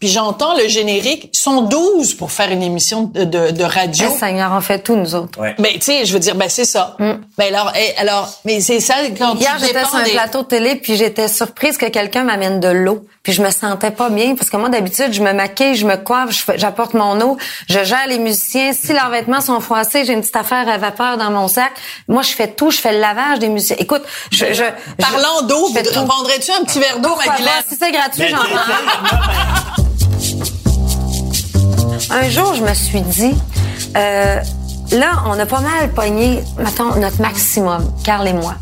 Speaker 3: Puis j'entends le générique. Ils sont 12 pour faire une émission de, de, de radio.
Speaker 4: Eh, Seigneur, on fait tout, nous autres.
Speaker 5: Ouais.
Speaker 3: Mais tu sais, je veux dire, ben c'est ça. Ben alors, eh, alors, mais c'est ça quand
Speaker 4: Hier, j'étais sur un
Speaker 3: des-
Speaker 4: plateau de télé, puis j'étais surprise que quelqu'un m'amène de l'eau. Puis je me sentais pas bien, parce que moi, d'habitude, je me maquille, je me coiffe, j'apporte mon eau, je gère les musiciens. Si leurs vêtements sont froissés, j'ai une petite affaire à vapeur dans mon sac. Moi, je fais tout, je fais le lavage des musiciens. Écoute, je... je
Speaker 3: Parlant d'eau, prendrais-tu un petit verre d'eau,
Speaker 4: pas? Si c'est gratuit, j'en prends. Un jour, je me suis dit, euh, là, on a pas mal pogné, mettons, notre maximum, Carl et moi.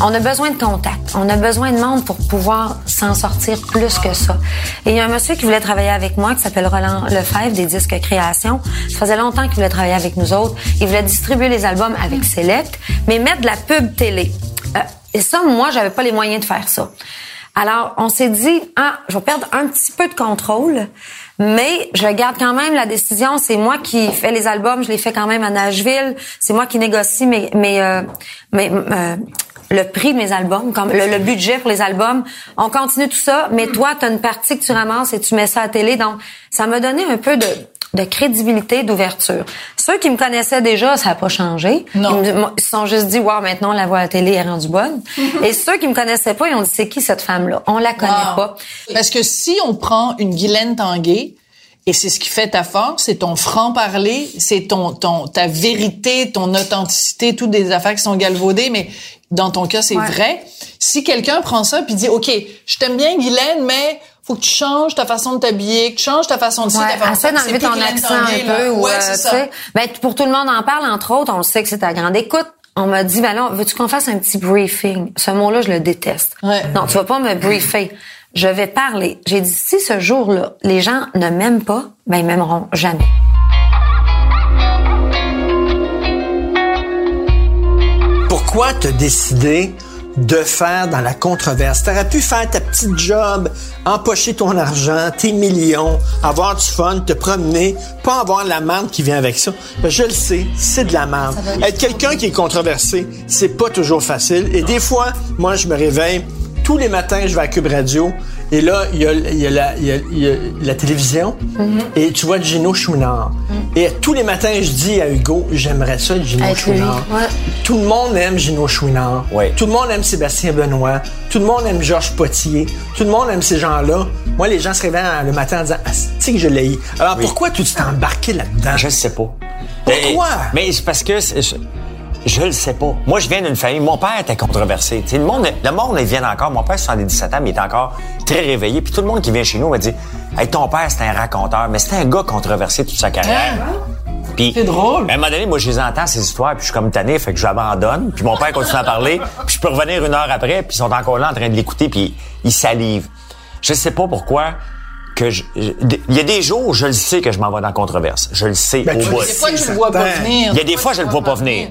Speaker 4: On a besoin de contact. On a besoin de monde pour pouvoir s'en sortir plus que ça. Et il y a un monsieur qui voulait travailler avec moi, qui s'appelle Roland Lefebvre, des disques création. Ça faisait longtemps qu'il voulait travailler avec nous autres. Il voulait distribuer les albums avec Select, mais mettre de la pub télé. Euh, et ça, moi, j'avais pas les moyens de faire ça. Alors, on s'est dit, ah, je vais perdre un petit peu de contrôle, mais je garde quand même la décision. C'est moi qui fais les albums, je les fais quand même à Nashville. C'est moi qui négocie mes, mes, euh, euh, le prix de mes albums, comme le, le budget pour les albums. On continue tout ça, mais toi, tu as une partie que tu ramasses et tu mets ça à la télé. Donc, ça m'a donné un peu de, de crédibilité, d'ouverture. Ceux qui me connaissaient déjà, ça n'a pas changé.
Speaker 3: Non.
Speaker 4: Ils, se sont juste dit, wow, maintenant la voix à la télé est rendue bonne. et ceux qui me connaissaient pas, ils ont dit, c'est qui cette femme-là? On la connaît
Speaker 3: Wow.
Speaker 4: pas.
Speaker 3: Parce que si on prend une Guylaine Tanguay, et c'est ce qui fait ta force, c'est ton franc-parler, c'est ton, ton, ta vérité, ton authenticité, toutes des affaires qui sont galvaudées, mais dans ton cas, c'est
Speaker 4: Ouais.
Speaker 3: vrai. Si quelqu'un prend ça puis dit, OK, je t'aime bien, Guylaine, mais faut que tu changes ta façon de t'habiller, que tu changes ta façon de
Speaker 4: Ouais, essaie d'enlever ton accent un peu. ou,
Speaker 3: Ouais,
Speaker 4: euh,
Speaker 3: ça.
Speaker 4: Ben, pour tout le monde en parle, entre autres, on le sait que c'est ta grande écoute. On m'a dit, ben là, veux-tu qu'on fasse un petit briefing? Ce mot-là, je le déteste.
Speaker 3: Ouais.
Speaker 4: Non, tu vas pas me briefer. Je vais parler. J'ai dit, si ce jour-là, les gens ne m'aiment pas, ben ils m'aimeront jamais.
Speaker 6: Pourquoi t'as décidé
Speaker 2: de faire dans la controverse? Tu aurais pu faire ta petite job, empocher ton argent, tes millions, avoir du fun, te promener, pas avoir la merde qui vient avec ça. Ben, je le sais, c'est de la merde. Être quelqu'un qui est controversé, c'est pas toujours facile. Et des fois, moi, je me réveille, tous les matins, je vais à Cube Radio, et là, il y a, il y a la, il y a- il y a la télévision, et tu vois Gino Chouinard. Et tous les matins, je dis à Hugo, j'aimerais ça, Gino
Speaker 4: lui,
Speaker 2: Chouinard.
Speaker 4: ouais.
Speaker 2: Tout le monde aime Gino Chouinard.
Speaker 5: Oui.
Speaker 2: Tout le monde aime Sébastien Benoît. Tout le monde aime Georges Potier. Tout le monde aime ces gens-là. Moi, les gens se réveillent le matin en disant Ah, c'est que je l'ai eu? Alors, pourquoi tu t'es embarqué là-dedans?
Speaker 5: Je ne sais pas.
Speaker 2: Pourquoi?
Speaker 5: Mais, mais c'est parce que c'est- je, je le sais pas. Moi, je viens d'une famille. Mon père était controversé. Le monde, le monde, il vient encore. Mon père, 77 ans, mais il est encore très réveillé. Puis tout le monde qui vient chez nous me dit Hey, ton père, c'était un raconteur, mais c'était un gars controversé toute sa carrière. Puis,
Speaker 3: C'est drôle.
Speaker 5: À un moment donné, moi, je les entends, ces histoires, puis je suis comme tanné, fait que j'abandonne. Puis mon père continue à parler, puis je peux revenir une heure après, puis ils sont encore là en train de l'écouter, puis ils salivent. Je sais pas pourquoi que je... je- Il y a des jours où je le sais que je m'en vais dans la controverse. Je le sais
Speaker 2: Ben,
Speaker 5: au bout.
Speaker 3: Des fois, tu le vois pas venir.
Speaker 5: Il y a des fois, je le vois pas venir.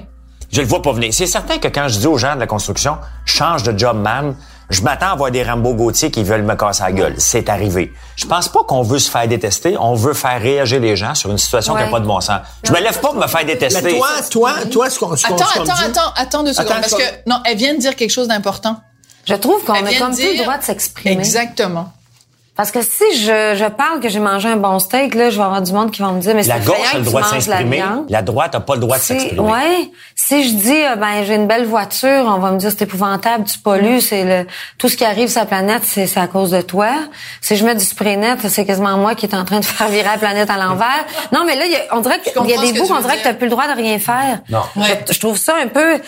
Speaker 5: Je le vois pas venir. C'est certain que quand je dis aux gens de la construction, change de job, man, je m'attends à voir des Rambo Gauthier qui veulent me casser la gueule. C'est arrivé. Je pense pas qu'on veut se faire détester. On veut faire réagir les gens sur une situation qui n'a pas de bon sens. Je me lève pas pour me faire détester.
Speaker 2: Mais toi, toi, toi, ce qu'on ce qu'on-
Speaker 3: Attends,
Speaker 2: ce qu'on
Speaker 3: attends,
Speaker 2: dit-
Speaker 3: attends, attends deux secondes.
Speaker 2: Attends,
Speaker 3: parce que, non, elle vient de dire quelque chose d'important.
Speaker 4: Je trouve qu'on
Speaker 3: Elle
Speaker 4: a comme
Speaker 3: de
Speaker 4: plus le
Speaker 3: dire-
Speaker 4: droit de s'exprimer.
Speaker 3: Exactement.
Speaker 4: Parce que si je, je parle que j'ai mangé un bon steak, là, je vais avoir du monde qui va me dire, mais c'est
Speaker 5: la gauche a le
Speaker 4: tu
Speaker 5: droit de
Speaker 4: la
Speaker 5: s'exprimer. La droite n'a pas le droit de s'exprimer.
Speaker 4: ouais. Si je dis, euh, ben, j'ai une belle voiture, on va me dire, c'est épouvantable, tu pollues, c'est le, tout ce qui arrive sur la planète, c'est, c'est à cause de toi. Si je mets du spray net, c'est quasiment moi qui est en train de faire virer la planète à l'envers. Non, mais là, il y a- on dirait qu'il y a des
Speaker 3: que
Speaker 4: bouts
Speaker 3: tu veux
Speaker 4: dirait que t'as plus le droit de rien faire.
Speaker 5: Non.
Speaker 3: Ouais.
Speaker 4: Je, je trouve ça un peu,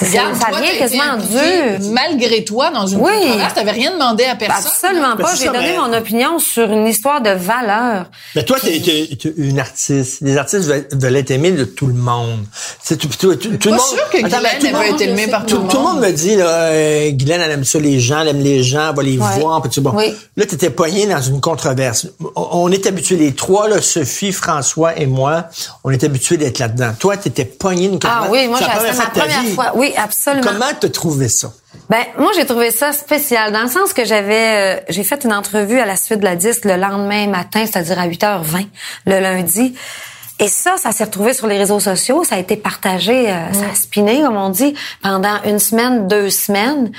Speaker 3: Regarde,
Speaker 4: ça
Speaker 3: toi,
Speaker 4: vient quasiment dur.
Speaker 3: Malgré toi, dans une
Speaker 4: Oui.
Speaker 3: controverse, t'avais rien demandé à personne.
Speaker 4: Absolument pas. J'ai donné
Speaker 2: mais-
Speaker 4: mon opinion sur une histoire de valeur.
Speaker 2: Mais toi, t'es, t'es- t'es une artiste. Les artistes veulent, être aimés de tout le monde. C'est tout, tout, tout, tout le monde.
Speaker 3: sûr que
Speaker 2: Attends,
Speaker 3: Guylaine,
Speaker 2: tout
Speaker 3: veut
Speaker 2: monde-
Speaker 3: être aimée par tout le
Speaker 2: tout le
Speaker 3: monde.
Speaker 2: monde me dit, là, euh, Guylaine, elle aime ça, les gens, elle aime les gens, elle va les
Speaker 4: Ouais.
Speaker 2: voir, puis tu bon.
Speaker 4: Oui.
Speaker 2: Là, t'étais poigné dans une controverse. On, on est habitués, les trois, là, Sophie, François et moi, on est habitués d'être là-dedans. Toi, t'étais poigné dans une
Speaker 4: Ah
Speaker 2: controverse.
Speaker 4: oui, moi,
Speaker 2: C'est la
Speaker 4: j'ai-
Speaker 2: première fois.
Speaker 4: Oui, absolument.
Speaker 2: Comment t'as trouvé ça?
Speaker 4: Ben moi j'ai trouvé ça spécial dans le sens que j'avais euh, j'ai fait une entrevue à la suite de la disque le lendemain matin, c'est-à-dire à 8h20 le lundi. Et ça, ça s'est retrouvé sur les réseaux sociaux, ça a été partagé, euh, ça a spiné, comme on dit, pendant une semaine, deux semaines.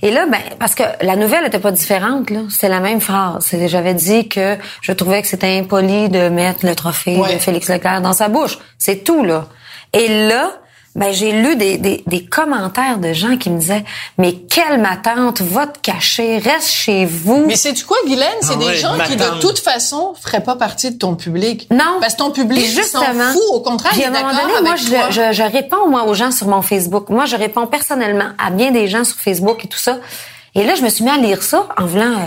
Speaker 4: Et là, ben, parce que la nouvelle était pas différente, là. C'était la même phrase. J'avais dit que je trouvais que c'était impoli de mettre le trophée
Speaker 3: Ouais.
Speaker 4: de Félix Leclerc dans sa bouche. C'est tout, là. Et là, ben, j'ai lu des, des, des commentaires de gens qui me disaient, mais quelle ma tante, va te cacher, reste chez vous.
Speaker 3: Mais sais-tu quoi, Guylaine? C'est
Speaker 2: Ah
Speaker 3: des gens qui,
Speaker 2: tante.
Speaker 3: de toute façon, feraient pas partie de ton public.
Speaker 4: Non.
Speaker 3: Parce que ton public, s'en fout. Au contraire,
Speaker 4: Puis
Speaker 3: il
Speaker 4: à
Speaker 3: est
Speaker 4: un moment
Speaker 3: d'accord
Speaker 4: donné, moi,
Speaker 3: avec
Speaker 4: je, je, je réponds, moi, aux gens sur mon Facebook. Moi, je réponds personnellement à bien des gens sur Facebook et tout ça. Et là, je me suis mis à lire ça en voulant... euh,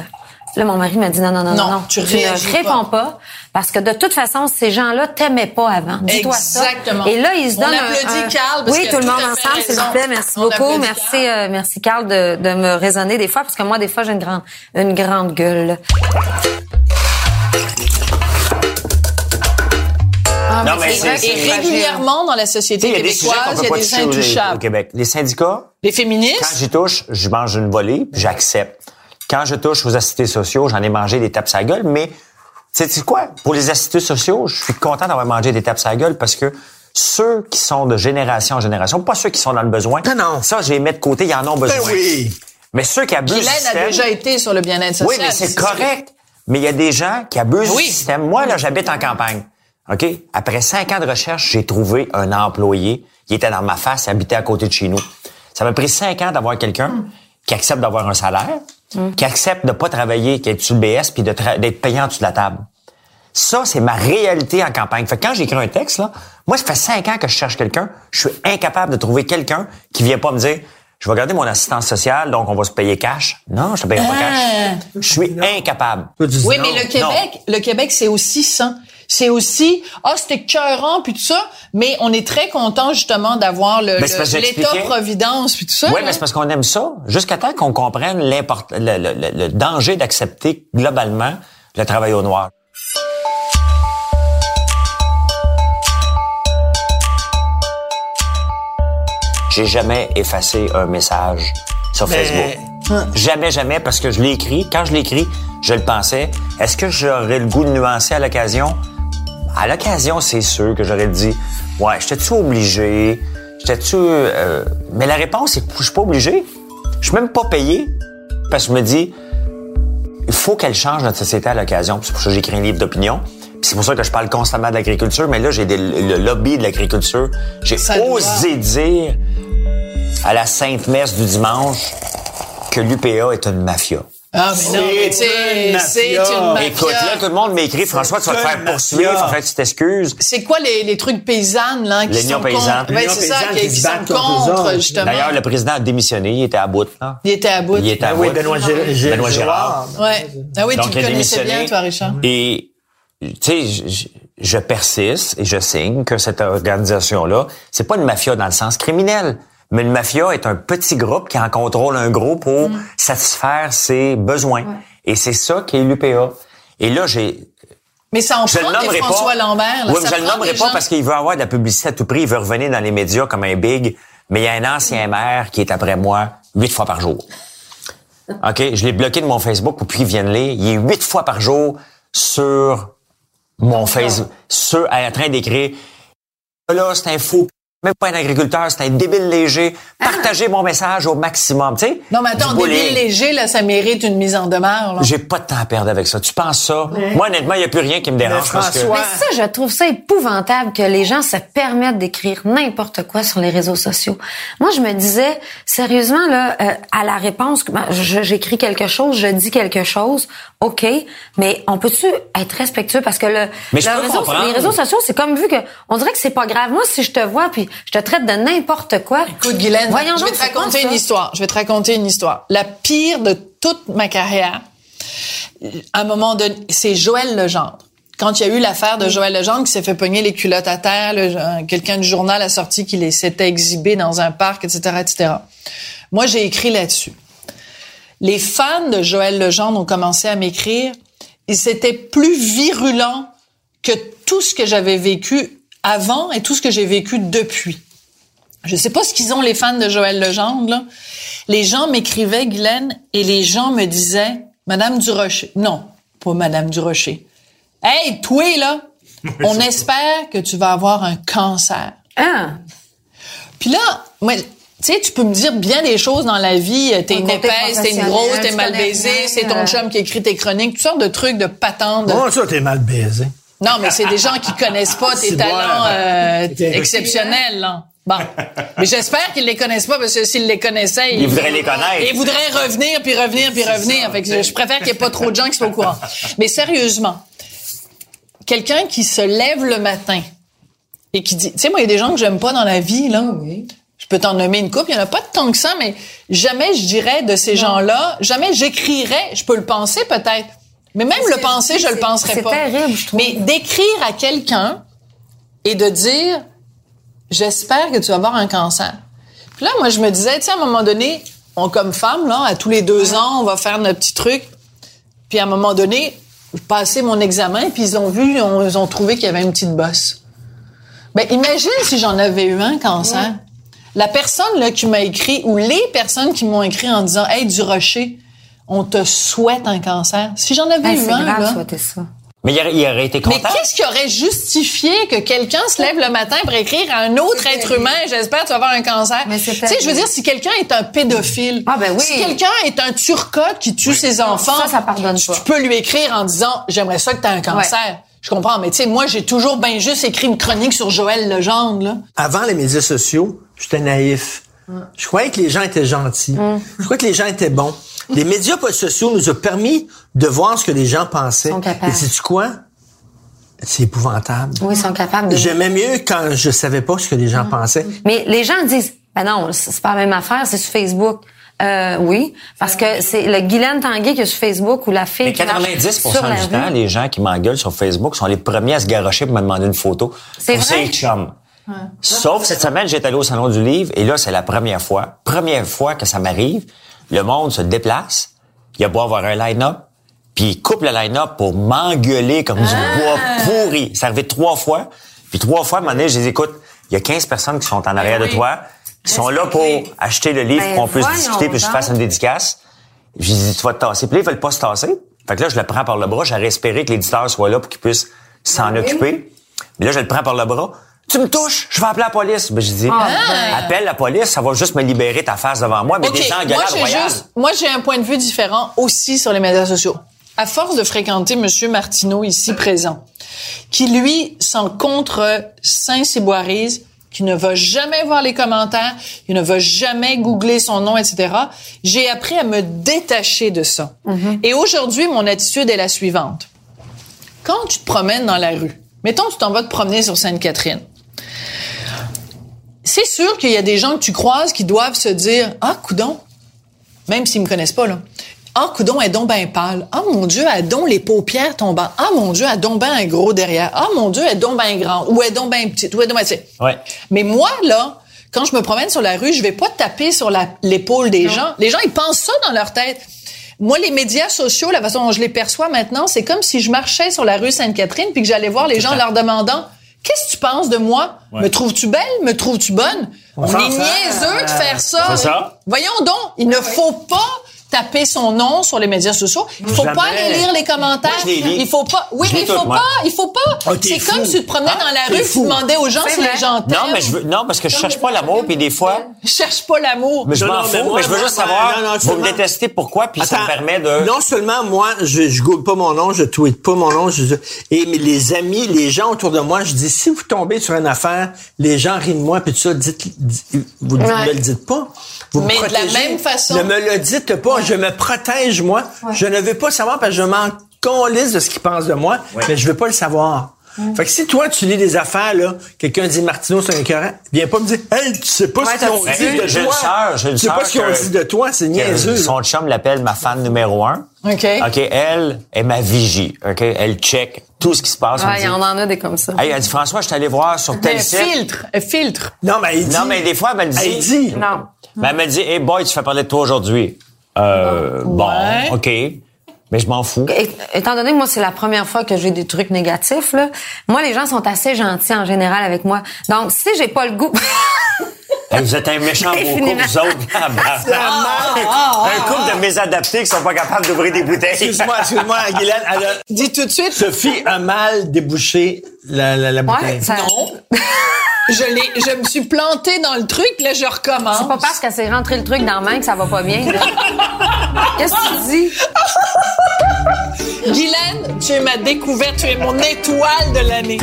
Speaker 4: Là, mon mari m'a dit non, non, non,
Speaker 3: Non,
Speaker 4: non, non.
Speaker 3: tu
Speaker 4: ne réponds pas. Parce que de toute façon, ces gens-là t'aimaient pas avant. Dis-toi ça.
Speaker 3: Exactement.
Speaker 4: Et là, ils se
Speaker 3: On
Speaker 4: donnent un-
Speaker 3: applaudit
Speaker 4: un-
Speaker 3: Carl, parce
Speaker 4: Oui,
Speaker 3: a
Speaker 4: tout le
Speaker 3: tout
Speaker 4: monde ensemble, s'il vous plaît. Merci
Speaker 3: On
Speaker 4: beaucoup. Merci,
Speaker 3: Carl.
Speaker 4: euh, merci Carl de, de me raisonner des fois, parce que moi, des fois, j'ai une grande, une grande gueule. Ah,
Speaker 5: Non,
Speaker 4: mais c'est
Speaker 3: Et
Speaker 4: c'est
Speaker 3: régulièrement, dans la société
Speaker 5: il y a des sujets qu'on
Speaker 3: québécoise,
Speaker 5: peut
Speaker 3: il y a
Speaker 5: pas
Speaker 3: des
Speaker 5: toucher au-. Québec. Les syndicats,
Speaker 3: Les
Speaker 5: Quand
Speaker 3: féministes,
Speaker 5: j'y touche, je mange une volée, puis j'accepte. Quand je touche aux assistés sociaux, j'en ai mangé des tapes à la gueule, mais tu sais quoi? Pour les assistés sociaux, je suis content d'avoir mangé des tapes à la gueule parce que ceux qui sont de génération en génération, pas ceux qui sont dans le besoin,
Speaker 2: Non, non.
Speaker 5: ça, je les mets de côté, ils en ont besoin.
Speaker 2: Ben oui.
Speaker 5: Mais ceux qui abusent du
Speaker 3: Guylaine a
Speaker 5: système...
Speaker 3: déjà été sur le bien-être social.
Speaker 5: Oui, mais c'est correct. Mais il y a des gens qui abusent
Speaker 3: Oui.
Speaker 5: du système. Moi, là, j'habite en campagne. OK? Après cinq ans de recherche, j'ai trouvé un employé qui était dans ma face, habitait à côté de chez nous. Ça m'a pris cinq ans d'avoir quelqu'un qui accepte d'avoir un salaire, qui accepte de pas travailler, qui est sur le BS, puis d'être payant en dessous de la table. Ça, c'est ma réalité en campagne. Fait que quand j'écris un texte, là, moi, ça fait cinq ans que je cherche quelqu'un. Je suis incapable de trouver quelqu'un qui vient pas me dire, je vais garder mon assistance sociale, donc on va se payer cash. Non, je te paye pas cash. Je suis incapable.
Speaker 3: Oui, mais le Québec, le Québec, c'est aussi ça. C'est aussi, ah, c'était écœurant, puis tout ça, mais on est très content, justement, d'avoir le,
Speaker 5: Ben,
Speaker 3: l'État providence, puis tout ça.
Speaker 5: Oui, mais c'est parce qu'on aime ça. Jusqu'à temps qu'on comprenne le, le- le- danger d'accepter globalement le travail au noir. j'ai jamais effacé un message sur
Speaker 2: Mais-
Speaker 5: Facebook.
Speaker 2: Hein.
Speaker 5: Jamais, jamais, parce que je l'ai écrit. Quand je l'ai écrit, je le pensais. Est-ce que j'aurais le goût de nuancer à l'occasion? À l'occasion, c'est sûr que j'aurais dit, ouais, j'étais-tu obligé? J'étais-tu... euh, Mais la réponse, c'est que je suis pas obligé. Je suis même pas payé. Parce que je me dis, il faut qu'elle change notre société à l'occasion. C'est pour ça que j'écris un livre d'opinion. C'est pour ça que je parle constamment de l'agriculture, mais là, j'ai des- le lobby de l'agriculture. J'ai osé dire à la Sainte Messe du dimanche que l'UPA est une mafia.
Speaker 3: Ah, mais non, mais tu sais,
Speaker 2: une
Speaker 3: c'est une mafia.
Speaker 5: Écoute, là, tout le monde m'écrit, François, tu vas te faire poursuivre,
Speaker 2: mafia.
Speaker 5: il faut faire que tu t'excuses.
Speaker 3: C'est quoi les, les trucs paysannes, là, qui
Speaker 5: L'Union
Speaker 3: sont
Speaker 5: paysanne.
Speaker 3: contre? Ouais, c'est ça, qui, sont
Speaker 2: battent contre
Speaker 3: justement.
Speaker 5: D'ailleurs, le président a démissionné, il était à bout. Là.
Speaker 3: Il était à bout.
Speaker 5: Il était à
Speaker 2: Ah oui,
Speaker 5: bout.
Speaker 2: Benoît, Gé- Gé-
Speaker 5: Benoît Gérard.
Speaker 3: Ouais. Ah oui,
Speaker 5: Donc,
Speaker 3: tu
Speaker 5: il
Speaker 3: le
Speaker 5: a
Speaker 3: connaissais
Speaker 5: démissionné.
Speaker 3: bien, toi, Richard.
Speaker 5: Et, tu sais, je persiste et je signe que cette organisation-là, c'est pas une mafia dans le sens criminel. Mais une mafia est un petit groupe qui en contrôle un gros pour
Speaker 3: Mm.
Speaker 5: satisfaire ses besoins. Et c'est ça qui est l'UPA. Et là, j'ai,
Speaker 3: Mais ça en
Speaker 5: je le
Speaker 3: prend
Speaker 5: pas.
Speaker 3: François Lambert. Là,
Speaker 5: oui, mais je le nommerai pas
Speaker 3: gens-
Speaker 5: parce qu'il veut avoir de la publicité à tout prix. Il veut revenir dans les médias comme un big. Mais il y a un ancien maire qui est après moi huit fois par jour. OK? Je l'ai bloqué de mon Facebook pour qu'il vienne lire. Il est huit fois par jour sur mon Facebook, sur, en train d'écrire. Là, c'est un faux. Même pas un agriculteur, c'est un débile léger. Partagez mon message au maximum, tu sais.
Speaker 3: Ah. Non, mais attends, débile léger, là, ça mérite une mise en demeure. là.
Speaker 5: J'ai pas de temps à perdre avec ça. Tu penses ça? Moi, honnêtement, il n'y a plus rien qui me dérange parce que...
Speaker 4: Mais ça, je trouve ça épouvantable que les gens se permettent d'écrire n'importe quoi sur les réseaux sociaux. Moi, je me disais, sérieusement, là, euh, à la réponse, ben, j'écris quelque chose, je dis quelque chose, OK, mais on peut-tu être respectueux? Parce que le,
Speaker 5: Mais je
Speaker 4: le
Speaker 5: peux
Speaker 4: réseau- les réseaux sociaux, c'est comme vu que, on dirait que c'est pas grave. Moi, si je te vois puis je te traite de n'importe quoi.
Speaker 3: Écoute, Guylaine,
Speaker 4: voyons
Speaker 3: je vais
Speaker 4: donc,
Speaker 3: te raconter une histoire. Je vais te raconter une histoire. La pire de toute ma carrière, à un moment donné, c'est Joël Legendre. Quand il y a eu l'affaire de Joël Legendre qui s'est fait pogner les culottes à terre, le- quelqu'un du journal a sorti qu'il les- s'était exhibé dans un parc, etc., etc. Moi, j'ai écrit là-dessus. Les fans de Joël Legendre ont commencé à m'écrire. Et c'était plus virulent que tout ce que j'avais vécu avant et tout ce que j'ai vécu depuis. Je sais pas ce qu'ils ont les fans de Joël Legendre là. Les gens m'écrivaient Guylaine et les gens me disaient Madame Durocher. Non, pas Madame Durocher. Hey, toi là, on espère que tu vas avoir un cancer.
Speaker 4: Ah,
Speaker 3: Puis là, moi, tu sais, tu peux me dire bien des choses dans la vie. T'es
Speaker 4: Un
Speaker 3: une épaisse, t'es une grosse, t'es mal baisée, c'est ton
Speaker 4: euh.
Speaker 3: chum qui écrit tes chroniques, toutes sortes de trucs, de patentes. de-
Speaker 2: Comment ça, t'es mal baisé?
Speaker 3: Non, mais c'est des gens qui connaissent pas tes talents euh, exceptionnels. Là. Bon, mais j'espère qu'ils les connaissent pas parce que s'ils les connaissaient,
Speaker 5: Ils voudraient les connaître.
Speaker 3: Ils voudraient revenir puis revenir puis revenir. Fait que je- préfère qu'il n'y ait pas trop de gens qui soient au courant. Mais sérieusement, quelqu'un qui se lève le matin et qui dit, tu sais, moi, il y a des gens que j'aime pas dans la vie là. Je peux t'en nommer une coupe. Il y en a pas tant que ça, mais jamais je dirais de ces gens-là, jamais j'écrirais. Je peux le penser peut-être. Mais même le penser, je le penserais
Speaker 4: c'est
Speaker 3: pas.
Speaker 4: terrible, je trouve.
Speaker 3: Mais d'écrire à quelqu'un et de dire j'espère que tu vas avoir un cancer. Puis là, moi, je me disais, tu sais, à un moment donné, on comme femme, là, à tous les deux ans, on va faire notre petit truc. Puis à un moment donné, je passais mon examen, puis ils ont vu, on- ils ont trouvé qu'il y avait une petite bosse. Ben, imagine si j'en avais eu un cancer. La personne là qui m'a écrit, ou les personnes qui m'ont écrit en disant, hey, du rocher, on te souhaite un cancer. Si j'en avais
Speaker 4: Hey,
Speaker 3: eu un,
Speaker 4: grave,
Speaker 3: là,
Speaker 4: souhaiter ça.
Speaker 5: Mais il aurait, il aurait été
Speaker 3: mais
Speaker 5: content.
Speaker 3: qu'est-ce qui aurait justifié que quelqu'un se lève le matin pour écrire à un autre être humain, j'espère que tu vas avoir un cancer?
Speaker 4: Mais c'est
Speaker 3: Tu sais, je veux dire, si quelqu'un est un pédophile,
Speaker 4: Ah, ben oui.
Speaker 3: si quelqu'un est un turcotte qui tue ses enfants,
Speaker 4: Ça, ça pardonne
Speaker 3: tu,
Speaker 4: pas.
Speaker 3: tu peux lui écrire en disant, j'aimerais ça que tu aies un cancer. Je comprends, mais tu sais, moi, j'ai toujours bien juste écrit une chronique sur Joël Legendre, là.
Speaker 2: Avant les médias sociaux, j'étais naïf. Je croyais que les gens étaient gentils. Je croyais que les gens étaient bons. Les médias sociaux nous ont permis de voir ce que les gens pensaient.
Speaker 4: Ils sont capables.
Speaker 2: Et sais-tu quoi? C'est épouvantable.
Speaker 4: Oui, ils sont capables de.
Speaker 2: J'aimais mieux quand je savais pas ce que les gens pensaient.
Speaker 4: Mais les gens disent, ben non, c'est pas la même affaire, c'est sur Facebook. Euh, oui, parce que c'est le Guylaine Tanguay qui est sur Facebook ou la fille
Speaker 5: Mais
Speaker 4: qui marche
Speaker 5: 90
Speaker 4: sur la
Speaker 5: du temps, les gens qui m'engueulent sur Facebook sont les premiers à se garrocher pour me demander une photo.
Speaker 4: C'est
Speaker 5: Pour
Speaker 4: vrai?
Speaker 5: ses chums. Sauf cette semaine, j'étais allé au Salon du Livre et là, c'est la première fois, première fois que ça m'arrive. Le monde se déplace. Il y a beau avoir un line-up, puis il coupe le line-up pour m'engueuler comme du bois pourri. Ça arrivé trois fois. Puis trois fois, à un moment donné, je les écoute. Il y a 15 personnes qui sont en arrière de toi. Ils sont là pour acheter le livre,
Speaker 4: Ben,
Speaker 5: qu'on puisse discuter, puis je fasse une dédicace. J'ai dit, tu vas te tasser. Puis là, ils veulent pas se tasser. Fait que là, je le prends par le bras. J'aurais espéré que l'éditeur soit là pour qu'il puisse s'en occuper. Mais là, je le prends par le bras. Tu me touches, je vais appeler la police. Ben, je dis, appelle la police, ça va juste me libérer ta face devant moi. Mais
Speaker 3: OK,
Speaker 5: des gens en
Speaker 3: moi, juste, moi, j'ai un point de vue différent aussi sur les médias sociaux. À force de fréquenter Monsieur Martineau ici présent, qui lui s'en contre Saint-Cyboirise, qui ne va jamais voir les commentaires, qui ne va jamais googler son nom, etc. J'ai appris à me détacher de ça. Et aujourd'hui, mon attitude est la suivante. Quand tu te promènes dans la rue, mettons tu t'en vas te promener sur Sainte-Catherine, c'est sûr qu'il y a des gens que tu croises qui doivent se dire ah coudon même s'ils me connaissent pas là ah coudon est donc ben pâle. Ah mon dieu elle a donc les paupières tombantes ah mon dieu elle a donc ben un gros derrière. Ah mon dieu elle est donc ben grand ou elle est donc ben petite. Ou elle est donc ben tu sais.
Speaker 5: Ouais.
Speaker 3: mais moi là quand je me promène sur la rue je vais pas taper sur l'épaule des gens. Les gens ils pensent ça dans leur tête. Moi, les médias sociaux, la façon dont je les perçois maintenant, c'est comme si je marchais sur la rue Sainte-Catherine puis que j'allais voir les gens en leur demandant Qu'est-ce que tu penses de moi? Me trouves-tu belle? Me trouves-tu bonne? On,
Speaker 7: s'en
Speaker 3: est niaiseux de faire ça.
Speaker 5: C'est ça.
Speaker 3: Voyons donc, il ne faut pas taper son nom sur les médias sociaux. Il faut
Speaker 7: Jamais.
Speaker 3: pas aller lire les commentaires.
Speaker 5: Moi, je les lis.
Speaker 3: Il faut pas. Oui, il faut pas. Il faut pas.
Speaker 7: Oh, t'es
Speaker 3: c'est comme si tu te promenais dans la
Speaker 7: T'es
Speaker 3: rue, tu demandais aux gens si les gens t'aiment.
Speaker 5: Non, mais je veux, non, parce que je cherche pas l'amour, puis des fois,
Speaker 3: Je cherche pas l'amour.
Speaker 5: mais je m'en fous,
Speaker 2: mais
Speaker 5: je veux juste savoir,
Speaker 2: non, non,
Speaker 5: vous me détestez pourquoi, puis ça me permet de...
Speaker 2: Non seulement moi, je, je google pas mon nom, je tweete pas mon nom, je, et mais les amis, les gens autour de moi, je dis si vous tombez sur une affaire, les gens rient de moi puis tout ça, dites, dites- vous ne
Speaker 4: Ouais.
Speaker 2: me le dites pas. Vous me
Speaker 3: Mais de la même façon-
Speaker 2: Ne me le dites pas, je me protège moi. Je ne veux pas savoir parce que je m'en calisse de ce qu'ils pensent de moi, mais je veux pas le savoir. Fait que si toi, tu lis des affaires, là, quelqu'un dit Martineau, c'est un écœurant, viens pas me dire, hey, tu sais pas
Speaker 4: Ouais,
Speaker 2: ce qu'ils ont
Speaker 4: t'as
Speaker 2: dit
Speaker 4: dit.
Speaker 2: de
Speaker 5: J'ai une
Speaker 2: toi.
Speaker 5: sœur, j'ai une
Speaker 2: tu sais pas ce qu'ils ont
Speaker 5: que-
Speaker 2: dit de toi, c'est niaiseux.
Speaker 5: Son chum l'appelle ma fan numéro un.
Speaker 3: OK.
Speaker 5: OK, elle est ma vigie. OK, elle check tout ce qui se passe. Elle
Speaker 4: Ouais,
Speaker 5: dit,
Speaker 4: y en a des comme ça.
Speaker 5: Hey, elle dit, François, je suis allé voir sur tel
Speaker 3: Un
Speaker 5: site.
Speaker 3: filtre. Un filtre.
Speaker 2: Non, mais il dit.
Speaker 5: Non, mais des fois, elle me dit.
Speaker 2: Elle dit.
Speaker 4: Non.
Speaker 5: Ben, elle me dit, hey boy, tu fais parler de toi aujourd'hui. Euh, bon. OK. Mais je m'en fous.
Speaker 4: Et- étant donné que moi, c'est la première fois que j'ai des trucs négatifs, là, moi, les gens sont assez gentils en général avec moi. Donc, si j'ai pas le goût...
Speaker 5: Hey, vous êtes un méchant beau couple, vous autres. Ah, ben, un couple de mésadaptés qui sont pas capables d'ouvrir des bouteilles.
Speaker 2: Excuse-moi, excuse-moi, Guylaine. Elle a-
Speaker 3: Dis tout de suite.
Speaker 2: Sophie a mal débouché la, la, la bouteille.
Speaker 4: Ouais, ça-
Speaker 3: Non. je l'ai, je me suis plantée dans le truc, là, je recommence.
Speaker 4: C'est pas parce qu'elle s'est rentré le truc dans la main que ça va pas bien. là. Qu'est-ce que tu dis?
Speaker 3: Guylaine, tu es ma découverte, tu es mon étoile de l'année.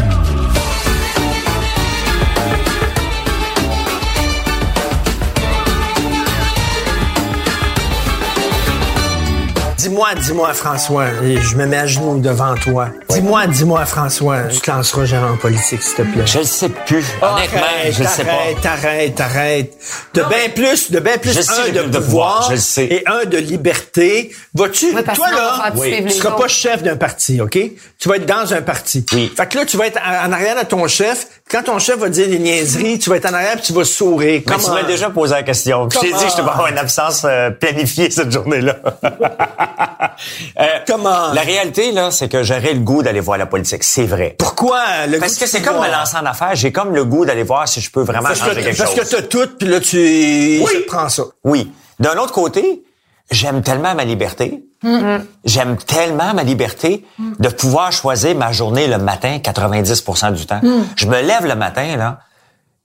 Speaker 2: Dis-moi, dis-moi, François, et je me mets à genoux devant toi. Dis-moi, dis-moi, François, tu te lanceras jamais en politique, s'il te plaît.
Speaker 5: Je le sais plus. Honnêtement,
Speaker 2: Arrête,
Speaker 5: je le sais pas.
Speaker 2: Arrête, arrête, arrête. De bien plus, de bien plus,
Speaker 5: Je sais
Speaker 2: un
Speaker 5: que
Speaker 2: de
Speaker 5: de pouvoir,
Speaker 2: pouvoir
Speaker 5: je le sais.
Speaker 2: et un de liberté. Vas-tu,
Speaker 4: Oui,
Speaker 2: toi là,
Speaker 4: suivre
Speaker 2: tu seras pas chef d'un parti, OK? Tu vas être dans un parti.
Speaker 5: Oui.
Speaker 2: Fait que là, tu vas être en arrière de ton chef. Quand ton chef va dire des niaiseries, tu vas être en arrière puis tu vas sourire.
Speaker 5: Mais tu
Speaker 2: Comment?
Speaker 5: m'as déjà posé la question. Je t'ai dit que je devais avoir une absence euh, planifiée cette journée-là. Euh,
Speaker 2: Comment?
Speaker 5: La réalité, là, c'est que j'aurais le goût d'aller voir la politique. C'est vrai.
Speaker 2: Pourquoi? Le
Speaker 5: Parce
Speaker 2: goût
Speaker 5: que c'est comme me lancer en affaires. J'ai comme le goût d'aller voir si je peux vraiment
Speaker 2: Parce
Speaker 5: changer
Speaker 2: que,
Speaker 5: quelque
Speaker 2: parce
Speaker 5: chose.
Speaker 2: que t'as tout, puis là, tu, je prends ça.
Speaker 5: Oui. D'un autre côté, j'aime tellement ma liberté.
Speaker 2: Mm-hmm.
Speaker 5: J'aime tellement ma liberté de pouvoir choisir ma journée le matin 90% du temps. Je me lève le matin, là.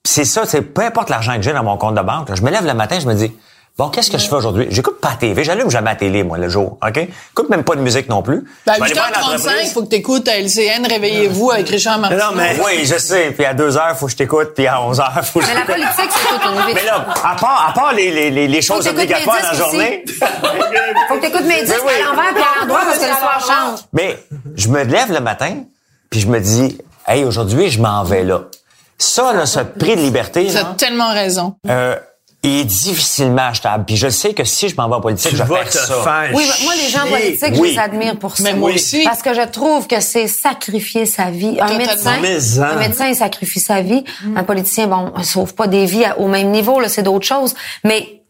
Speaker 5: pis C'est ça, c'est peu importe l'argent que j'ai dans mon compte de banque, là, je me lève le matin, je me dis, bon, qu'est-ce que je fais aujourd'hui? J'écoute pas la TV, j'allume jamais la télé, moi, le jour, OK? J'écoute même pas de musique non plus.
Speaker 3: Ben,
Speaker 5: une
Speaker 3: 8h35,
Speaker 5: entreprise.
Speaker 3: il faut que tu écoutes à LCN, réveillez-vous avec Richard Martin.
Speaker 2: Non, mais-
Speaker 5: Oui, je sais. Puis à 2 heures, faut que je t'écoute. Puis à 11 heures, faut que je
Speaker 4: Mais la
Speaker 5: t'écoute.
Speaker 4: politique, c'est une vie.
Speaker 5: Mais là, à part, à part les, les, les, les choses
Speaker 4: t'écoutes
Speaker 5: obligatoires dans la journée,
Speaker 4: Faut que t'écoutes mes disques
Speaker 5: Mais oui.
Speaker 4: à l'envers puis à l'endroit parce que le soir change.
Speaker 5: mais je me lève le matin, puis je me dis, hey, aujourd'hui, je m'en vais là. Ça, là, ce prix de liberté,
Speaker 3: Tu as
Speaker 5: là,
Speaker 3: tellement raison.
Speaker 5: euh, est difficilement achetable. Puis je sais que si je m'en vais en politique,
Speaker 2: Tu
Speaker 5: je vais faire
Speaker 2: te
Speaker 5: ça.
Speaker 2: faire
Speaker 4: Oui, moi, les gens
Speaker 2: chier.
Speaker 4: politiques, je les admire pour ça.
Speaker 3: Mais moi aussi.
Speaker 4: Parce que je trouve que c'est sacrifier sa vie. Un
Speaker 3: Totalement.
Speaker 4: médecin,
Speaker 2: Mais, hein.
Speaker 4: un médecin, il sacrifie sa vie. Un politicien, bon, il sauve pas des vies à- au même niveau, là, c'est d'autres choses. Mais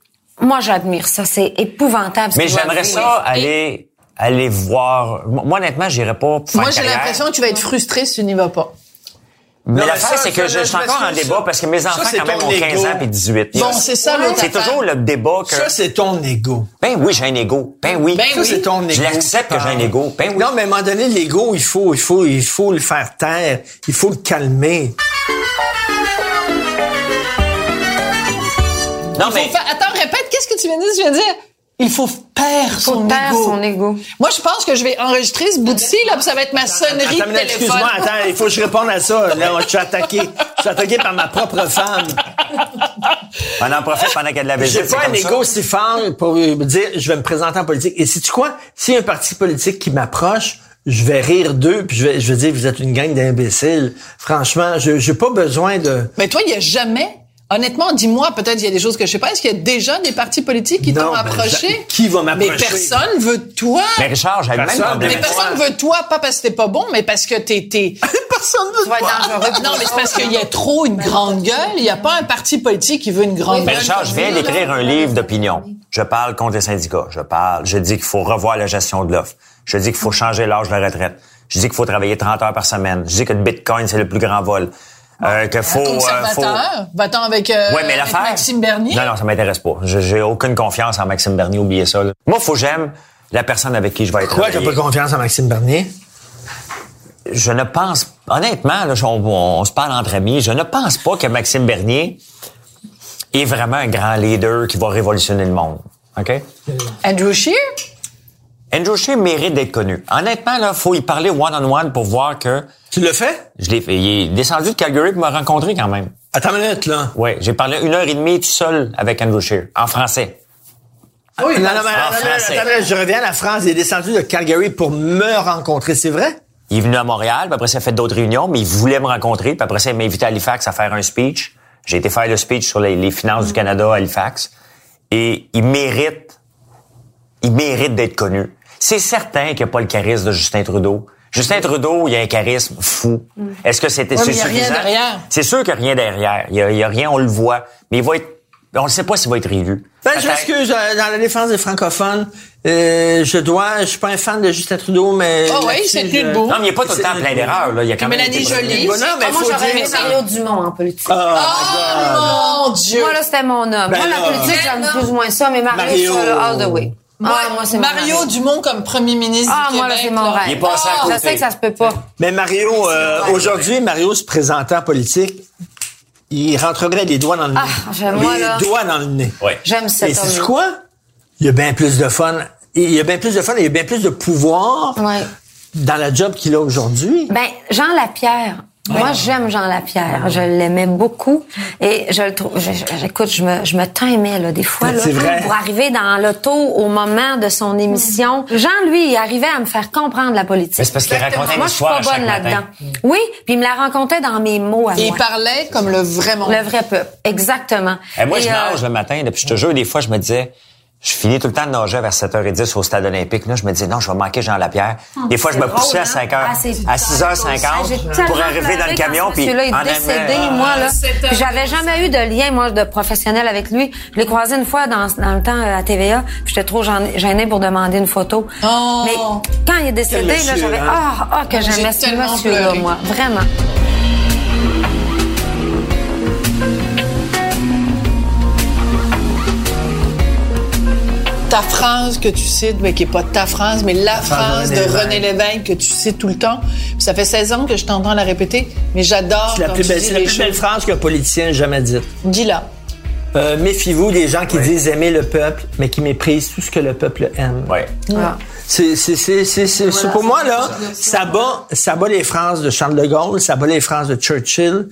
Speaker 4: moi, j'admire ça. C'est épouvantable. ce
Speaker 5: Mais j'aimerais ça aller, aller voir. Moi, honnêtement, j'irais pas faire
Speaker 3: Moi, j'ai l'impression que tu vas être frustré si tu n'y vas pas.
Speaker 5: Mais
Speaker 2: mais ça,
Speaker 5: c'est que je, suis encore en débat parce que mes enfants, quand même, ont 15
Speaker 2: ego.
Speaker 5: ans et 18.
Speaker 3: Bon, c'est ça
Speaker 5: C'est toujours le débat que...
Speaker 2: Ça, c'est ton ego.
Speaker 5: Ben oui, j'ai un ego. Ben oui.
Speaker 3: Ben oui.
Speaker 2: c'est ton ego.
Speaker 5: Je l'accepte que j'ai un ego. Ben oui.
Speaker 2: Non, mais à un moment donné, l'ego, il faut, il faut, il faut le faire taire. Il faut le calmer.
Speaker 5: Non, mais...
Speaker 3: Attends, répète, qu'est-ce que tu viens de dire? Tu de il faut taire
Speaker 4: Faut
Speaker 3: son
Speaker 4: taire
Speaker 3: ego.
Speaker 4: son ego.
Speaker 3: Moi, je pense que je vais enregistrer ce bout ci là, puis ça va être ma sonnerie
Speaker 2: Attends,
Speaker 3: de téléphone.
Speaker 2: excuse-moi, attends, il faut que je réponde à ça. Là, je suis attaqué. Je suis attaqué par ma propre femme.
Speaker 5: On en profite pendant qu'il y a de la visite.
Speaker 2: J'ai pas un ego si fort pour me dire, je vais me présenter en politique. Et sais-tu quoi? S'il y a un parti politique qui m'approche, je vais rire d'eux, puis je vais, je vais dire, vous êtes une gang d'imbéciles. Franchement, je j'ai pas besoin de...
Speaker 3: Mais toi, il y a jamais, honnêtement, dis-moi, peut-être il y a des choses que je sais pas. Est-ce qu'il y a déjà des partis politiques qui t'ont approché?
Speaker 2: qui va m'approcher?
Speaker 3: Mais personne veut toi.
Speaker 5: Mais Richard, j'ai le même problème.
Speaker 3: Mais personne veut toi, pas parce que t'es pas bon, mais parce que t'es, t'es...
Speaker 2: Personne veut
Speaker 4: dangereux. pour
Speaker 3: Non, mais c'est parce qu'il y a trop une grande gueule. Il y a pas un parti politique qui veut une grande
Speaker 5: Ben
Speaker 3: gueule.
Speaker 5: Richard, je viens d'écrire un livre d'opinion. Je parle contre les syndicats. Je parle, je dis qu'il faut revoir la gestion de l'offre. Je dis qu'il faut changer l'âge de la retraite. Je dis qu'il faut travailler 30 heures par semaine. Je dis que le Bitcoin, c'est le plus grand vol. Euh, que faut, euh, faut...
Speaker 3: Conservateur. Va-t'en avec, euh,
Speaker 5: Ouais, mais
Speaker 3: avec. Maxime Bernier.
Speaker 5: Non, non, ça m'intéresse pas. Je- J'ai aucune confiance en Maxime Bernier. Oubliez ça. là. Moi, faut que j'aime la personne avec qui je vais être.
Speaker 2: Pourquoi t'as pas confiance en Maxime Bernier?
Speaker 5: je ne pense, honnêtement, là, on, on se parle entre amis, je ne pense pas que Maxime Bernier est vraiment un grand leader qui va révolutionner le monde. OK?
Speaker 3: Andrew Scheer?
Speaker 5: Andrew Scheer mérite d'être connu. Honnêtement, là, faut y parler one-on-one pour voir que
Speaker 2: Tu le fais?
Speaker 5: je l'ai fait. Il est descendu de Calgary pour me rencontrer quand même.
Speaker 2: Attends une minute, là.
Speaker 5: Ouais, j'ai parlé une heure et demie tout seul avec Andrew Scheer, en français.
Speaker 2: Oui, non, je reviens à la France. Il est descendu de Calgary pour me rencontrer, c'est vrai?
Speaker 5: Il est venu à Montréal, puis après ça, il a fait d'autres réunions, mais il voulait me rencontrer, puis après ça, il m'a invité à Halifax à faire un speech. J'ai été faire le speech sur les, les finances du Canada à Halifax. Et il mérite, il mérite d'être connu. C'est certain qu'il n'y a pas le charisme de Justin Trudeau. Justin Trudeau, il a un charisme fou. Est-ce que c'était
Speaker 3: Ouais,
Speaker 5: c'est
Speaker 3: il y a rien
Speaker 5: suffisant?
Speaker 3: derrière.
Speaker 5: C'est sûr qu'il n'y a rien derrière. Il y a, y rien, on le voit. Mais il va être, on ne sait pas s'il va être réélu.
Speaker 2: Ben, je m'excuse, euh, dans la défense des francophones, euh, je dois, je suis pas un fan de Justin Trudeau, mais...
Speaker 3: Ah oui,
Speaker 2: là-dessus,
Speaker 3: c'est
Speaker 2: je-
Speaker 3: debout.
Speaker 5: Non, mais il n'y a pas tout le temps plein d'erreurs, là. Il y a quand même
Speaker 3: Mélanie Joly.
Speaker 2: Bon, non, mais
Speaker 4: Ah, moi, j'aurais aimé Mario Dumont en politique.
Speaker 2: Ah,
Speaker 3: Oh, mon Dieu!
Speaker 4: Moi, là, c'était mon homme.
Speaker 2: Ben
Speaker 4: moi, la
Speaker 2: là.
Speaker 4: politique, j'aime plus ou moins ça, mais Mario,
Speaker 2: Mario.
Speaker 4: all the way.
Speaker 3: Moi,
Speaker 4: ah, moi, c'est mon
Speaker 3: Mario Dumont comme premier ministre
Speaker 4: Ah,
Speaker 3: du
Speaker 4: moi, là,
Speaker 3: Québec.
Speaker 4: c'est mon rêve.
Speaker 5: Il est passé à
Speaker 4: Ah,
Speaker 5: côté.
Speaker 4: Je sais que ça se peut pas.
Speaker 2: Mais Mario, euh, aujourd'hui, Mario se présentant en politique, il rentrerait les doigts dans le nez.
Speaker 4: Ah, j'aime, moi,
Speaker 2: les
Speaker 4: là.
Speaker 2: doigts dans le nez.
Speaker 5: Ouais.
Speaker 4: J'aime cet
Speaker 2: Et c'est quoi? Il y a bien plus de fun. Il y a bien plus de fun et il y a bien plus de pouvoir
Speaker 4: Ouais.
Speaker 2: dans la job qu'il a aujourd'hui.
Speaker 4: Ben, Jean Lapierre. Moi, j'aime Jean Lapierre. Je l'aimais beaucoup. Et je le trouve, je- je- écoute, je me, je me timais, là, des fois, là,
Speaker 2: C'est vrai.
Speaker 4: pour arriver dans l'auto au moment de son émission. Jean, lui, il arrivait à me faire comprendre la politique.
Speaker 5: Mais c'est parce qu'il racontait
Speaker 4: Moi, je suis pas bonne là-dedans. Oui, puis il me la racontait dans mes mots à
Speaker 3: Et il
Speaker 4: moi.
Speaker 3: parlait comme le vrai monde.
Speaker 4: Le vrai peuple. Exactement.
Speaker 5: Et moi,
Speaker 4: Et,
Speaker 5: je
Speaker 4: euh,
Speaker 5: nage le matin, là, puis je te jure, des fois, je me disais, je finis tout le temps de nager vers 7h10 au stade olympique. Là, je me disais, non, je vais manquer Jean Lapierre. Des fois, je me
Speaker 4: drôle,
Speaker 5: poussais à
Speaker 4: hein?
Speaker 5: 5h,
Speaker 4: Ah, c'est-
Speaker 5: à 6h50
Speaker 4: Ah, j'ai
Speaker 5: pour arriver dans le camion, puis
Speaker 4: monsieur-là est
Speaker 5: en
Speaker 4: décédé, moi, là. Puis J'avais jamais eu de lien, moi, de professionnel avec lui. Je l'ai croisé une fois dans, dans le temps euh, à TVA, puis j'étais trop gênée pour demander une photo.
Speaker 3: Oh.
Speaker 4: Mais quand il est décédé, là, j'avais,
Speaker 2: hein?
Speaker 4: ah, ah, que
Speaker 3: J'ai
Speaker 4: j'aimais ce
Speaker 3: tellement
Speaker 4: monsieur-là, moi. Vraiment.
Speaker 3: Ta phrase que tu cites, mais qui est pas ta phrase, mais la phrase
Speaker 2: de
Speaker 3: de
Speaker 2: René
Speaker 3: Lévesque que tu cites tout le temps. Puis ça fait 16 ans que je t'entends la répéter, mais j'adore
Speaker 2: C'est la plus belle, la plus belle phrase qu'un politicien ait jamais dite.
Speaker 3: Dis-la.
Speaker 2: Euh, Méfiez-vous des gens qui disent aimer le peuple, mais qui méprisent tout ce que le peuple aime.
Speaker 5: Ouais.
Speaker 4: Voilà.
Speaker 2: C'est, c'est, c'est, c'est, c'est- c'est- pour moi, là, ça bat, ça bat les phrases de Charles de Gaulle, ça bat les phrases de Churchill.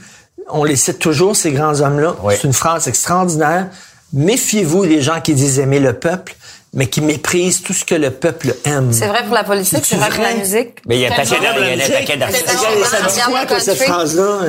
Speaker 2: On les cite toujours, ces grands hommes-là.
Speaker 5: Oui.
Speaker 2: C'est une phrase extraordinaire. Méfiez-vous des gens qui disent aimer le peuple, mais qui méprisent tout ce que le peuple aime.
Speaker 4: C'est vrai pour la politique,
Speaker 2: C'est
Speaker 4: vrai pour la musique.
Speaker 5: Mais il y a un paquet d'artistes.
Speaker 2: C'est-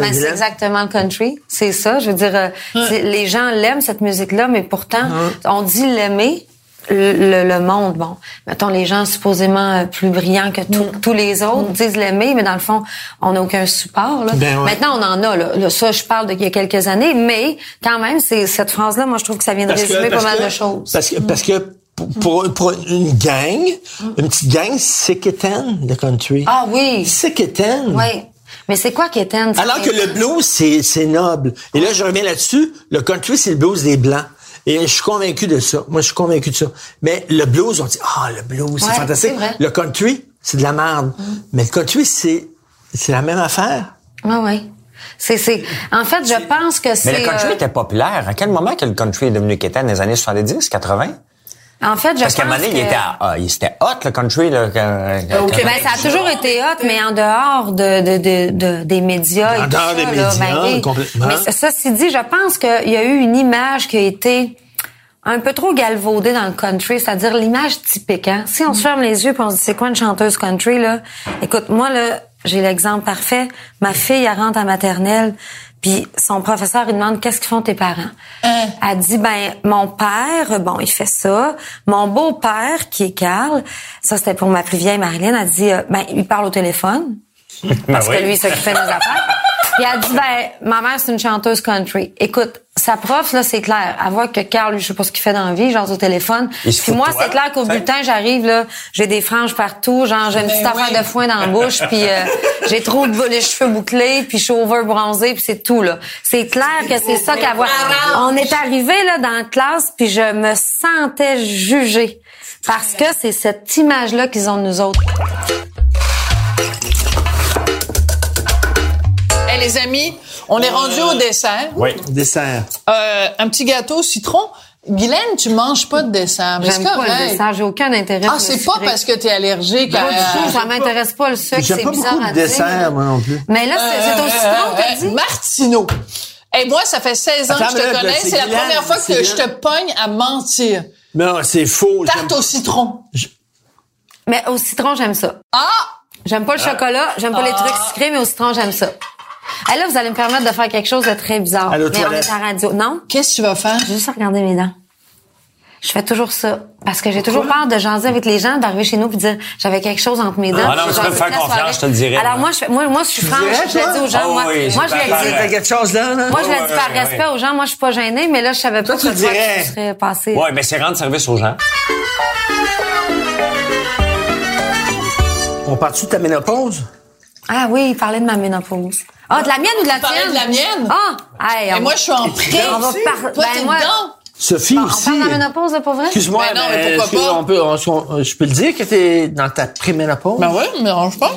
Speaker 4: Ben, c'est exactement le country. C'est ça. Je veux dire, euh, les gens l'aiment, cette musique-là, mais pourtant, on dit l'aimer. Le, le- le monde, bon, mettons les gens supposément euh, plus brillants que tous- tous les autres disent l'aimer, mais dans le fond, on n'a aucun support. Là.
Speaker 2: Ben ouais.
Speaker 4: Maintenant, on en a. Là. Là, ça, je parle d'il y a quelques années, mais quand même, c'est cette phrase-là, moi, je trouve que ça vient de
Speaker 2: Parce
Speaker 4: résumer pas mal
Speaker 2: que-
Speaker 4: de choses.
Speaker 2: Parce que, parce que pour, pour, une gang, une petite gang, c'est quétaine, le country.
Speaker 4: Ah oui.
Speaker 2: C'est quétaine.
Speaker 4: Oui. Mais c'est quoi Kéten?
Speaker 6: Alors que le blues, c'est, c'est noble. Et là, je reviens là-dessus. Le country, c'est le blues des Blancs. Et je suis convaincu de ça. Moi, je suis convaincu de ça. Mais le blues, on dit, ah, le blues, c'est
Speaker 4: Ouais,
Speaker 6: fantastique.
Speaker 4: c'est vrai.
Speaker 6: Le country, c'est de la merde. Mais le country, c'est, c'est la même affaire.
Speaker 4: Ouais, ouais. C'est, c'est, en fait, je pense que c'est.
Speaker 5: Mais le country
Speaker 4: euh,
Speaker 5: était populaire. À quel moment que le country est devenu quétaine? Dans les années 70, 80?
Speaker 4: En fait, je
Speaker 5: Parce qu'à un
Speaker 4: pense
Speaker 5: moment donné, il
Speaker 4: que-
Speaker 5: était, à- ah, il était hot, le country, là. quand-
Speaker 3: Québec.
Speaker 4: Ben, ça a toujours été hot, mais en dehors de, de, de, de- des médias
Speaker 6: En
Speaker 4: et tout
Speaker 6: dehors
Speaker 4: ça,
Speaker 6: des
Speaker 4: là,
Speaker 6: médias,
Speaker 4: ben
Speaker 6: complètement.
Speaker 4: Mais ceci dit, je pense qu'il y a eu une image qui a été un peu trop galvaudée dans le country, c'est-à-dire l'image typique. Hein? Si on se ferme les yeux puis on se dit c'est quoi une chanteuse country là? Écoute, moi là, j'ai l'exemple parfait. Ma fille, elle rentre à maternelle, puis son professeur il demande qu'est-ce qu'ils font tes parents? Elle dit ben mon père, bon il fait ça. Mon beau-père qui est Carl, ça c'était pour ma plus vieille Marilyn, elle dit euh, ben il parle au téléphone parce
Speaker 5: Ben oui.
Speaker 4: que lui il s'occupait des affaires. Puis elle dit ben ma mère c'est une chanteuse country. Écoute, sa prof là c'est clair, elle voit que Carl lui je sais pas ce qu'il fait dans la vie, genre au téléphone. Puis moi c'est clair qu'au bulletin j'arrive là, j'ai des franges partout, genre j'ai une petite
Speaker 3: Ben
Speaker 4: affaire
Speaker 3: oui.
Speaker 4: de foin dans la bouche, puis euh, j'ai trop de les cheveux bouclés, puis je suis over bronzée, puis c'est tout là. C'est clair que c'est ça qu'elle voit. On est arrivé là dans la classe, puis je me sentais jugée parce que c'est cette image là qu'ils ont de nous autres.
Speaker 3: Hey, les amis, on est rendu au dessert.
Speaker 5: Oui.
Speaker 6: Dessert.
Speaker 3: Euh, un petit gâteau au citron. Guylaine, tu manges pas de dessert.
Speaker 4: J'aime pas
Speaker 3: correct.
Speaker 4: le dessert, j'ai aucun intérêt.
Speaker 3: Ah, c'est pas parce que t'es allergique
Speaker 4: Pas
Speaker 3: à...
Speaker 4: du tout, ça m'intéresse pas le sucre,
Speaker 6: J'aime
Speaker 4: c'est
Speaker 6: pas
Speaker 4: bizarre
Speaker 6: beaucoup
Speaker 4: à
Speaker 6: de
Speaker 4: dire.
Speaker 6: dessert, moi non plus.
Speaker 4: Mais là, c'est c'est au citron, t'as
Speaker 3: Euh,
Speaker 4: dit?
Speaker 3: Martineau. Et moi, ça fait 16 ans
Speaker 6: Attends,
Speaker 3: que je te
Speaker 6: là,
Speaker 3: connais.
Speaker 6: c'est
Speaker 3: C'est la
Speaker 6: Guylaine,
Speaker 3: première fois que je te pogne à mentir.
Speaker 6: Non, c'est faux.
Speaker 3: Tarte au citron.
Speaker 4: Mais au citron, j'aime ça.
Speaker 3: Ah!
Speaker 4: J'aime pas le chocolat, j'aime pas les trucs sucrés, mais au citron, j'aime ça. Et là, vous allez me permettre de faire quelque chose de très bizarre.
Speaker 6: Allô,
Speaker 4: mais on
Speaker 6: toilette.
Speaker 4: est à radio. Non?
Speaker 3: Qu'est-ce que tu vas faire?
Speaker 4: J'ai juste regarder mes dents. Je fais toujours ça. Parce que j'ai toujours peur de jaser avec les gens, d'arriver chez nous puis de dire j'avais quelque chose entre mes dents.
Speaker 5: Ah non, tu peux faire
Speaker 4: la
Speaker 5: confiance,
Speaker 4: soirée.
Speaker 5: je te le dirais,
Speaker 4: Alors
Speaker 5: moi.
Speaker 4: je fais- moi, moi, je suis franche, je le dis aux gens.
Speaker 5: Ah
Speaker 4: moi,
Speaker 5: oui,
Speaker 4: moi
Speaker 5: j'ai
Speaker 4: je le dis.
Speaker 6: Quelque chose là, là?
Speaker 4: Moi, je le dis par respect aux gens. Moi, je suis pas gênée, mais là, je savais pas
Speaker 6: tu
Speaker 4: que
Speaker 6: dirais.
Speaker 4: tu serais passé.
Speaker 5: Ouais, mais c'est rendre service aux gens.
Speaker 6: On part-tu de ta ménopause?
Speaker 4: Ah oui, il parlait de ma ménopause. Ah, de la mienne ou de la tienne?
Speaker 3: de la mienne?
Speaker 4: Ah! Hey,
Speaker 3: Et moi, je suis en prêt.
Speaker 4: On va par-
Speaker 3: Toi,
Speaker 4: ben,
Speaker 3: t'es
Speaker 4: moi-
Speaker 3: dedans.
Speaker 6: Sophie
Speaker 4: Bon, on
Speaker 6: aussi.
Speaker 4: parle de la ménopause, là, pas vrai?
Speaker 6: Excuse-moi,
Speaker 3: Ben non, mais
Speaker 6: mais
Speaker 3: pourquoi pas?
Speaker 6: peut, on- on- je peux le dire que t'es dans ta préménopause?
Speaker 3: Ben ouais, me dérange pas.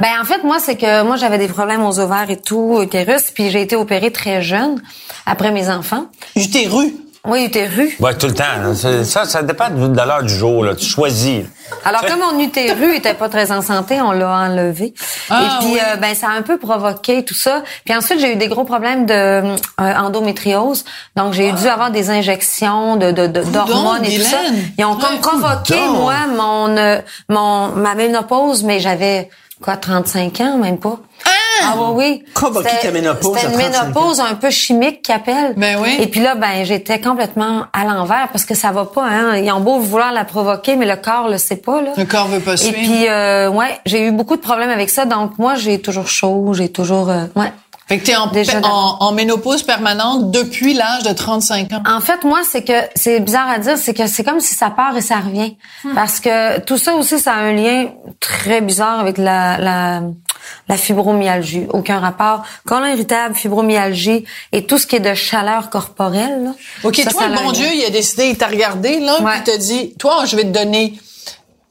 Speaker 4: Ben en fait moi c'est que moi j'avais des problèmes aux ovaires et tout, utérus, puis j'ai été opérée très jeune après mes enfants.
Speaker 3: Utérus?
Speaker 4: Oui, utérus.
Speaker 5: Ouais, tout le temps. là. Ça, ça, dépend de l'heure du jour. Là. Tu choisis.
Speaker 4: Alors comme mon utérus était pas très en santé, on l'a enlevé.
Speaker 3: Ah,
Speaker 4: et puis
Speaker 3: oui.
Speaker 4: euh, ben ça a un peu provoqué tout ça. Puis ensuite j'ai eu des gros problèmes de euh, endométriose. Donc j'ai dû avoir des injections de de- de- d'hormones et tout ça. Ils ont comme provoqué moi mon euh, mon ma ménopause, mais j'avais quoi 35 ans même pas. Ah oui, oui.
Speaker 6: Provoqué
Speaker 4: C'était-
Speaker 6: ta ménopause
Speaker 4: C'était une
Speaker 6: à 35 ans.
Speaker 4: ménopause un peu chimique qu'ils appellent.
Speaker 3: Ben oui.
Speaker 4: Et puis là, ben j'étais complètement à l'envers parce que ça va pas. Hein. Ils ont beau vouloir la provoquer, mais le corps le sait pas. Là.
Speaker 3: Le corps veut pas
Speaker 4: Et
Speaker 3: suivre.
Speaker 4: puis, euh, ouais, j'ai eu beaucoup de problèmes avec ça. Donc moi, j'ai toujours chaud, j'ai toujours, euh, ouais.
Speaker 3: Fait que t'es en,
Speaker 4: Déjà
Speaker 3: en, en ménopause permanente depuis l'âge de 35 ans.
Speaker 4: En fait, moi, c'est que c'est bizarre à dire, c'est que c'est comme si ça part et ça revient,
Speaker 3: Hmm.
Speaker 4: parce que tout ça aussi, ça a un lien très bizarre avec la la, la fibromyalgie. Aucun rapport. Colon irritable, fibromyalgie et tout ce qui est de chaleur corporelle. là,
Speaker 3: OK,
Speaker 4: ça,
Speaker 3: toi,
Speaker 4: ça
Speaker 3: le bon
Speaker 4: lien.
Speaker 3: Dieu, il a décidé, il t'a regardé, là,
Speaker 4: Ouais.
Speaker 3: puis il t'a dit, toi, je vais te donner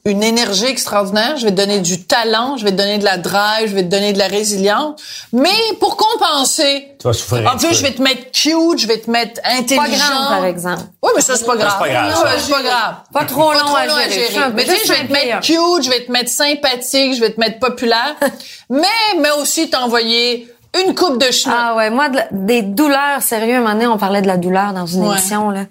Speaker 3: une énergie extraordinaire, je vais te donner du talent, je vais te donner de la drive, je vais te donner de la résilience, mais pour compenser,
Speaker 5: Tu vas souffrir
Speaker 3: en plus, je vais te mettre cute, je vais te mettre intelligent.
Speaker 4: Pas grande, par exemple.
Speaker 3: Oui, mais ça, c'est pas grave.
Speaker 5: c'est pas grave,
Speaker 3: Non,
Speaker 5: ça.
Speaker 3: c'est pas grave.
Speaker 4: Pas trop long
Speaker 3: trop
Speaker 4: à
Speaker 3: long à
Speaker 4: gérer.
Speaker 3: gérer.
Speaker 4: Un peu
Speaker 3: Mais tu sais, je vais te mettre cute, je vais te mettre sympathique, je vais te mettre populaire, mais, mais aussi t'envoyer une coupe de chenots.
Speaker 4: Ah ouais, moi de la- des douleurs sérieux, un moment donné, on parlait de la douleur dans une
Speaker 3: Ouais.
Speaker 4: émission là.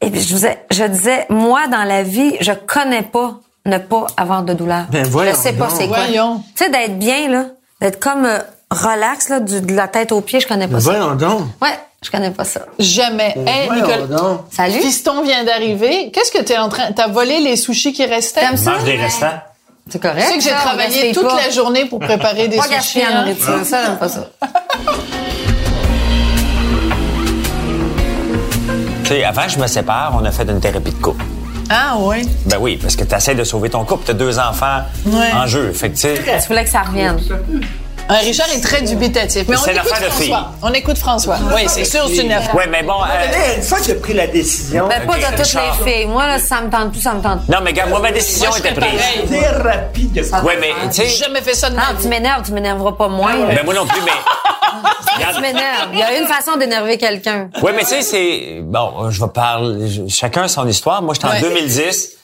Speaker 4: Et puis je disais, je disais moi dans la vie, je connais pas ne pas avoir de douleur.
Speaker 6: Ben, voyons
Speaker 4: je sais pas c'est quoi. Tu sais d'être bien là, d'être comme euh, relax là, du- de la tête aux pieds, je connais pas ça.
Speaker 6: Voyons donc.
Speaker 4: Ouais, je connais pas ça.
Speaker 3: Jamais. Hey,
Speaker 6: Voyons
Speaker 3: Nicole,
Speaker 6: donc.
Speaker 4: Salut.
Speaker 3: Fiston vient d'arriver. Qu'est-ce que t'es en train... T'as volé les sushis qui restaient?
Speaker 4: T'aimes ça?
Speaker 5: Mange des restants.
Speaker 4: C'est correct.
Speaker 3: Tu sais que j'ai travaillé toute
Speaker 4: pas.
Speaker 3: la journée pour préparer des
Speaker 4: Pas
Speaker 3: sushis.
Speaker 4: la
Speaker 3: hein.
Speaker 4: nourriture, ça j'aime pas ça.
Speaker 5: Tu sais, avant que je me sépare, on a fait une thérapie de couple.
Speaker 3: Ah oui.
Speaker 5: Ben oui, parce que tu essaies de sauver ton couple. Tu as deux enfants
Speaker 3: Ouais.
Speaker 5: en jeu. Fait que, tu sais,
Speaker 4: Tu voulais que ça revienne.
Speaker 3: Un Richard est très dubitatif. Mais on
Speaker 5: C'est
Speaker 3: écoute François. On écoute François. Oui, c'est sûr, c'est une affaire.
Speaker 5: Oui, mais bon. euh,
Speaker 6: Mais Une fois que tu as pris la décision,
Speaker 4: Ben, pas de toutes
Speaker 5: Richard.
Speaker 4: les filles. Moi, là, ça me tente plus, ça me tente
Speaker 5: non, mais regarde, moi, ma décision
Speaker 3: Moi, je
Speaker 5: était prise.
Speaker 6: thérapie de
Speaker 5: Oui, mais, tu
Speaker 3: J'ai
Speaker 5: sais.
Speaker 3: jamais fait ça de ma
Speaker 4: Non, tu
Speaker 3: vie.
Speaker 4: m'énerves, tu m'énerveras pas moins. là.
Speaker 5: Ben, moi non plus, mais.
Speaker 4: Tu m'énerves. Il y a une façon d'énerver quelqu'un.
Speaker 5: Oui, mais tu sais, c'est. Bon, je vais parler. Chacun son histoire. Moi, j'étais en
Speaker 3: Ouais.
Speaker 5: 2010.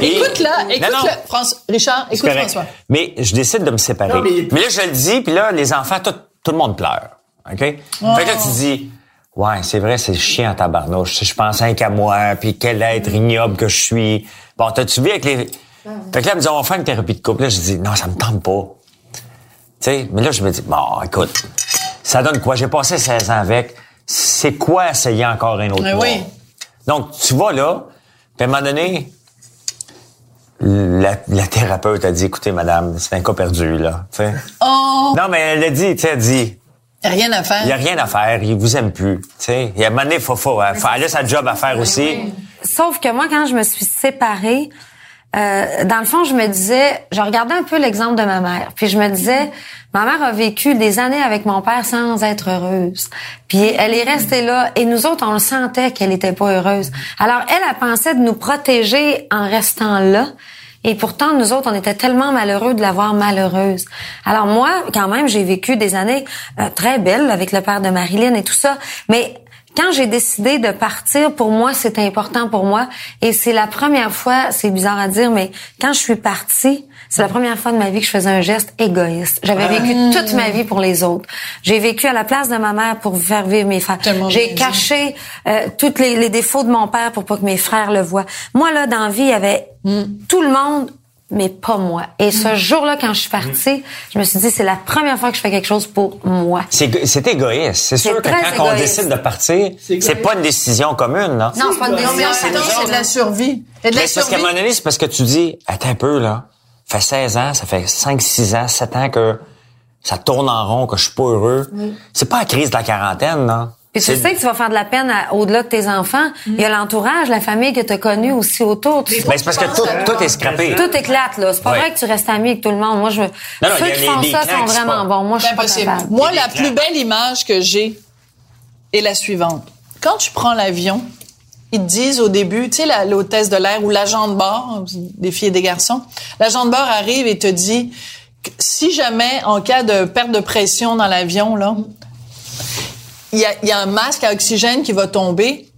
Speaker 5: Et-
Speaker 3: Écoute-la,
Speaker 5: Non, non,
Speaker 3: écoute-le. France... Richard, écoute. François.
Speaker 5: Mais je décide de me séparer.
Speaker 6: Non, mais-
Speaker 5: mais... là, je le dis, puis là, les enfants, tout, tout le monde pleure. OK? Fait que là, tu dis. Ouais, c'est vrai, c'est chiant tabarnouche. Je pense rien qu'à moi, puis quel être ignoble que je suis. Bon, t'as-tu vu avec les... Fait que là, elle me dit, on va faire une thérapie de couple. Là, je dis, non, ça me tente pas. Tu sais, mais là, je me dis, bon, écoute, ça donne quoi? J'ai passé 16 ans avec. C'est quoi essayer encore un autre
Speaker 3: Mais
Speaker 5: mois?
Speaker 3: oui.
Speaker 5: Donc, tu vas là, puis à un moment donné, la, la thérapeute a dit, écoutez, madame, c'est un cas perdu, là. Tu sais.
Speaker 3: Oh,
Speaker 5: Non, mais elle a dit, tu sais, elle dit,
Speaker 3: rien à faire.
Speaker 5: il y a rien à faire, il vous aime plus. Tu sais. Et à un moment donné, faut, faut, elle, elle a sa job à faire aussi.
Speaker 4: Sauf que moi, quand je me suis séparée, euh, dans le fond, je me disais, je regardais un peu l'exemple de ma mère, puis je me disais, ma mère a vécu des années avec mon père sans être heureuse. Puis elle est restée là, et nous autres, on le sentait qu'elle était pas heureuse. Alors elle, elle pensait de nous protéger en restant là. Et pourtant, nous autres, on était tellement malheureux de la voir malheureuse. Alors moi, quand même, j'ai vécu des années euh, très belles avec le père de Marilyn et tout ça. Mais quand j'ai décidé de partir, pour moi, c'était important pour moi. Et c'est la première fois, c'est bizarre à dire, mais quand je suis partie, c'est la première fois de ma vie que je faisais un geste égoïste. J'avais vécu toute ma vie pour les autres. J'ai vécu à la place de ma mère pour faire vivre mes frères. J'ai caché euh, tous les, les défauts de mon père pour pas que mes frères le voient. Moi, là, dans la vie, il y avait tout le monde mais pas moi. Et ce jour-là, quand je suis partie, je me suis dit, c'est la première fois que je fais quelque chose pour moi.
Speaker 5: C'est c'est égoïste. C'est sûr que quand on décide de partir, c'est pas une décision commune, là.
Speaker 4: Non, c'est pas une décision.
Speaker 3: en
Speaker 4: c'est
Speaker 3: de la survie. C'est de la
Speaker 5: Mais c'est parce qu'à un
Speaker 3: survie.
Speaker 5: moment donné, c'est parce que tu dis, attends un peu, là. Ça fait 16 ans, ça fait 5, 6 ans, 7 ans que ça tourne en rond, que je suis pas heureux. C'est pas la crise de la quarantaine, là.
Speaker 4: Puis tu sais que tu vas faire de la peine à- au-delà de tes enfants. Il y a l'entourage, la famille que tu as connue aussi autour. Tu-
Speaker 5: Ben, c'est parce que tout, tout est scrappé.
Speaker 4: Tout éclate, là. C'est pas
Speaker 5: Ouais.
Speaker 4: vrai que tu restes ami avec tout le monde. Moi, je,
Speaker 5: non,
Speaker 4: ceux
Speaker 5: il y a
Speaker 4: qui
Speaker 5: les-
Speaker 4: font ça sont vraiment
Speaker 5: pas-
Speaker 4: bons. Moi, je suis pas
Speaker 3: impossible.
Speaker 4: capable.
Speaker 3: Moi, la plus belle image que j'ai est la suivante. Quand tu prends l'avion, ils te disent au début, tu sais, l'hôtesse de l'air ou l'agent de bord, des filles et des garçons, l'agent de bord arrive et te dit que si jamais, en cas de perte de pression dans l'avion, là, il y y a un masque à oxygène qui va tomber,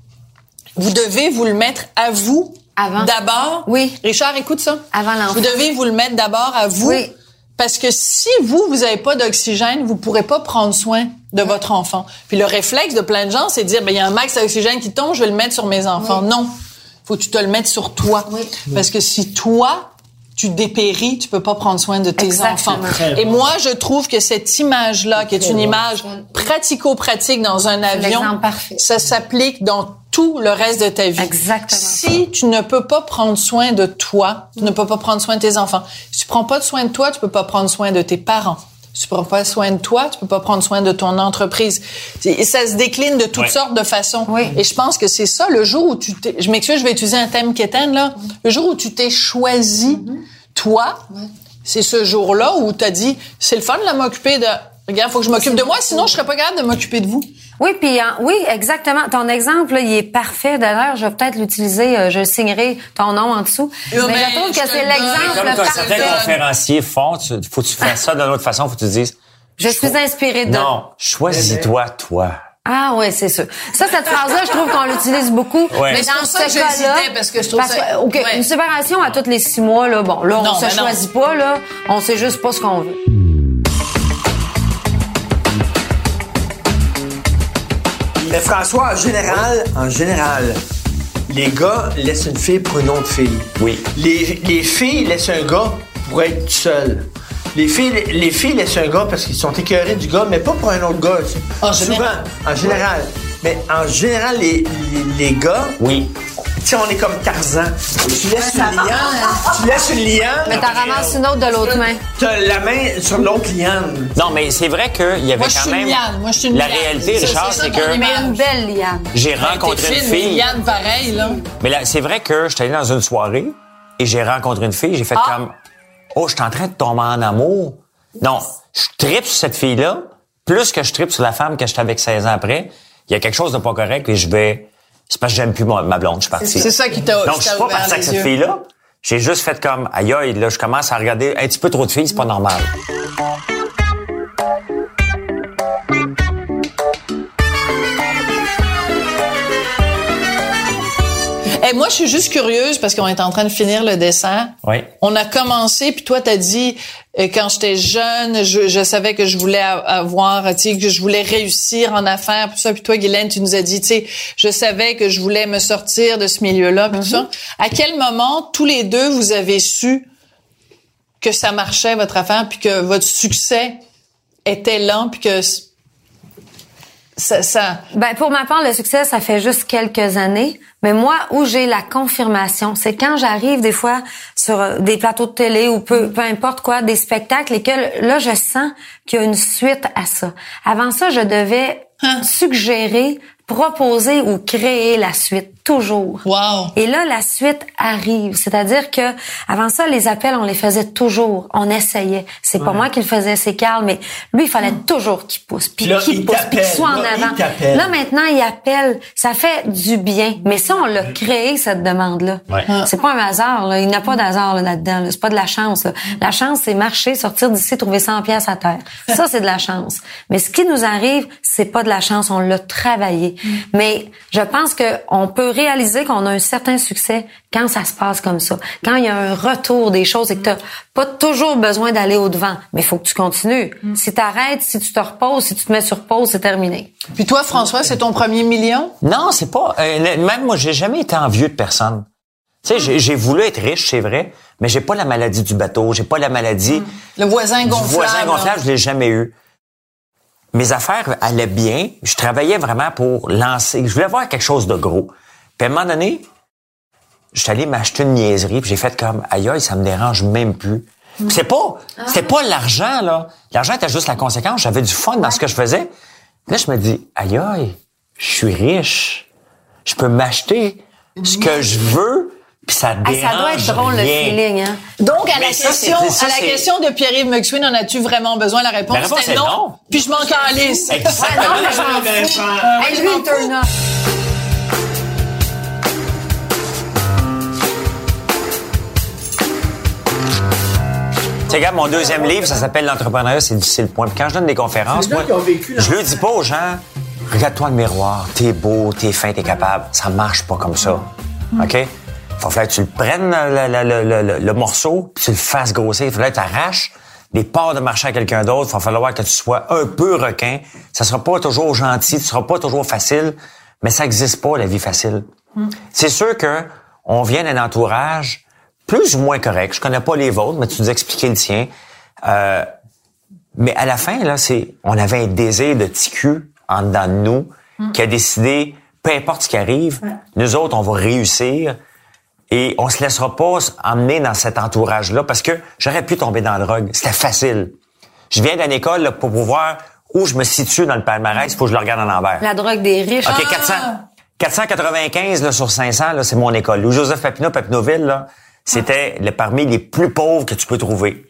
Speaker 3: vous devez vous le mettre à vous
Speaker 4: Avant.
Speaker 3: d'abord.
Speaker 4: Oui.
Speaker 3: Richard, écoute ça.
Speaker 4: Avant l'enfant.
Speaker 3: Vous devez vous le mettre d'abord à vous.
Speaker 4: Oui.
Speaker 3: Parce que si vous, vous avez pas d'oxygène, vous pourrez pas prendre soin de votre enfant. Puis le réflexe de plein de gens, c'est de dire, ben, il y a un max d'oxygène qui tombe, je vais le mettre sur mes enfants. Non. Faut que tu te le mettes sur toi. Parce que si toi, tu dépéris, tu peux pas prendre soin de tes
Speaker 4: Exactement.
Speaker 3: enfants. Et moi, je trouve que cette image-là, qui est une image pratico-pratique dans un avion, ça s'applique dans tout le reste de ta vie.
Speaker 4: Exactement.
Speaker 3: Si tu ne peux pas prendre soin de toi, tu ne peux pas prendre soin de tes enfants. Si tu prends pas de soin de toi, tu peux pas prendre soin de tes parents. Tu prends pas soin de toi, tu peux pas prendre soin de ton entreprise. Et ça se décline de toutes
Speaker 5: Ouais.
Speaker 3: sortes de façons.
Speaker 4: Oui.
Speaker 3: Et je pense que c'est ça le jour où tu t'es, je m'excuse, je vais utiliser un thème quétaine, là. Le jour où tu t'es choisi, toi, c'est ce jour-là où tu as dit, c'est le fun de la m'occuper de, regarde, faut que je m'occupe de moi, sinon je serais pas capable de m'occuper de vous.
Speaker 4: Oui, puis hein, oui, exactement. Ton exemple, là, il est parfait. D'ailleurs, je vais peut-être l'utiliser. euh, je signerai ton nom en dessous. Mais
Speaker 3: mais
Speaker 4: je trouve
Speaker 3: je
Speaker 4: que c'est l'exemple parfait.
Speaker 5: certains conférenciers font, tu, faut que tu fasses ça d'une autre façon, faut que tu dises,
Speaker 4: Je suis inspirée de.
Speaker 5: non, choisis-toi, toi.
Speaker 4: Ah ouais, c'est sûr. Ça, cette phrase-là, je trouve qu'on l'utilise beaucoup.
Speaker 5: Ouais.
Speaker 4: Mais
Speaker 3: c'est
Speaker 4: dans
Speaker 3: pour
Speaker 4: ce
Speaker 3: que je
Speaker 4: cas-là,
Speaker 3: parce que je trouve ça-
Speaker 4: OK,
Speaker 3: Ouais.
Speaker 4: une séparation à tous les six mois, là, bon, là, on
Speaker 3: Non,
Speaker 4: se
Speaker 3: non.
Speaker 4: choisit pas, là. On sait juste pas ce qu'on veut.
Speaker 6: Mais François, en général, en général, les gars laissent une fille pour une autre fille.
Speaker 5: Oui.
Speaker 6: Les, les filles laissent un gars pour être tout seul. Les filles, les filles laissent un gars parce qu'ils sont écœurés du gars, mais pas pour un autre gars.
Speaker 3: En
Speaker 6: Souvent,
Speaker 3: général.
Speaker 6: en général. Mais en général, les, les, les gars,
Speaker 5: Oui.
Speaker 6: tu sais, on est comme Tarzan. Tu laisses une liane, tu laisses une liane,
Speaker 4: Mais t'en ramasses une autre de l'autre main.
Speaker 6: t'as la main sur l'autre liane.
Speaker 5: Non, mais c'est vrai qu'il y avait
Speaker 3: Moi, je
Speaker 5: quand
Speaker 3: suis
Speaker 5: même.
Speaker 3: une liane. Moi, je suis une
Speaker 5: la
Speaker 3: liane.
Speaker 5: réalité,
Speaker 3: C'est-
Speaker 5: Richard,
Speaker 3: c'est ça
Speaker 5: que
Speaker 3: image.
Speaker 4: Mais une belle liane.
Speaker 5: j'ai rencontré une fille.
Speaker 3: Yann, pareil, là.
Speaker 5: Mais là, c'est vrai que j'étais allé dans une soirée et j'ai rencontré une fille. J'ai fait
Speaker 3: Ah.
Speaker 5: comme, oh, je suis en train de tomber en amour. Non, je tripe sur cette fille-là, plus que je tripe sur la femme que j'étais avec 16 ans après. Il y a quelque chose de pas correct et je vais... C'est parce que j'aime plus ma, ma blonde, je suis parti.
Speaker 3: C'est ça qui t'a
Speaker 5: Donc, je suis pas parti avec cette fille-là. J'ai juste fait comme, aïe aïe, là, je commence à regarder un petit peu trop de filles, c'est pas normal.
Speaker 3: Eh, moi, je suis juste curieuse parce qu'on est en train de finir le dessin.
Speaker 5: Oui.
Speaker 3: On a commencé, puis toi, t'as dit euh, quand j'étais jeune, je, je savais que je voulais a- avoir, tu sais, que je voulais réussir en affaires, puis ça. Puis toi, Guylaine, tu nous as dit, tu sais, je savais que je voulais me sortir de ce milieu-là, puis tout ça. À quel moment, tous les deux, vous avez su que ça marchait votre affaire, puis que votre succès était lent, puis que ça, ça
Speaker 4: Ben, pour ma part, le succès, ça fait juste quelques années. Mais moi, où j'ai la confirmation, c'est quand j'arrive des fois sur euh, des plateaux de télé ou peu, peu importe quoi, des spectacles et que là, je sens qu'il y a une suite à ça. Avant ça, je devais suggérer, proposer ou créer la suite, toujours.
Speaker 3: Wow.
Speaker 4: Et là, la suite arrive. C'est-à-dire que avant ça, les appels, on les faisait toujours. On essayait. C'est pas moi qui le faisais, c'est Carl, mais lui, il fallait toujours qu'il pousse, puis
Speaker 6: là,
Speaker 4: qu'il
Speaker 6: il
Speaker 4: pousse, puis qu'il soit en
Speaker 6: Là,
Speaker 4: avant. Là, maintenant, il appelle. Ça fait du bien. Mais ça, on l'a créé, cette demande-là.
Speaker 5: Ouais.
Speaker 4: C'est pas un hasard, là. Il n'y a pas d'hasard là, là-dedans. là. C'est pas de la chance. là. La chance, c'est marcher, sortir d'ici, trouver 100 pièces à terre. Ça, c'est de la chance. Mais ce qui nous arrive, c'est pas de la chance. On l'a travaillé. Mais je pense que on peut réaliser qu'on a un certain succès quand ça se passe comme ça. Quand il y a un retour des choses et que t'as pas toujours besoin d'aller au-devant. Mais il faut que tu continues. Si t'arrêtes, si tu te reposes, si tu te mets sur pause, c'est terminé.
Speaker 3: Puis toi, François, c'est ton premier million?
Speaker 5: Non, c'est pas. euh, même moi, j'ai jamais été envieux de personne. Tu sais, j'ai- j'ai voulu être riche, c'est vrai, mais j'ai pas la maladie du bateau, j'ai pas la maladie
Speaker 3: Le voisin gonflable.
Speaker 5: voisin
Speaker 3: là.
Speaker 5: gonflable, je l'ai jamais eu. Mes affaires allaient bien, je travaillais vraiment pour lancer, je voulais avoir quelque chose de gros. Puis à un moment donné, je suis allé m'acheter une niaiserie, puis j'ai fait comme aïe aïe, ça me dérange même plus. Puis c'est pas c'était pas l'argent là, l'argent était juste la conséquence, j'avais du fun dans ce que je faisais. Là, je me dis aïe aïe, je suis riche. Je peux m'acheter ce que je veux, puis ça dérange
Speaker 4: Hey, ça doit être drôle, le feeling, hein?
Speaker 3: Donc, à la
Speaker 5: ça,
Speaker 3: question,
Speaker 5: ça,
Speaker 3: à la question de Pierre-Yves McSween, en as-tu vraiment besoin? La réponse,
Speaker 5: La réponse est
Speaker 3: non.
Speaker 5: non.
Speaker 3: Puis je m'en calisse.
Speaker 5: Exactement.
Speaker 4: Non, je m'en fous.
Speaker 5: Tu sais, regarde, mon deuxième livre, ça s'appelle L'entrepreneuriat, c'est difficile. Point. Puis quand je donne des conférences, moi, je le dis pas aux gens, regarde-toi le miroir, t'es beau, t'es fin, t'es capable. Ça marche pas comme ça. OK? Faut falloir que tu le prennes, le, le- le- le- le morceau, puis tu le fasses grossir. Il faudrait que tu arraches les parts de marché à quelqu'un d'autre. Il va falloir que tu sois un peu requin. Ça sera pas toujours gentil, tu seras pas toujours facile, mais ça existe pas, la vie facile. C'est sûr que on vient d'un entourage plus ou moins correct. Je connais pas les vôtres, mais tu nous as expliqué le tien. Euh, mais à la fin, là, c'est, on avait un désir de TQ en dedans de nous qui a décidé, peu importe ce qui arrive, nous autres, on va réussir et on se laissera pas emmener dans cet entourage-là parce que j'aurais pu tomber dans la drogue. C'était facile. Je viens d'une école là, pour pouvoir où je me situe dans le palmarès, il faut que je le regarde en envers.
Speaker 4: La drogue des riches.
Speaker 5: OK, 400, 495 là, sur 500, là, c'est mon école. Louis-Joseph Papineau, Papineauville, c'était le parmi les plus pauvres que tu peux trouver.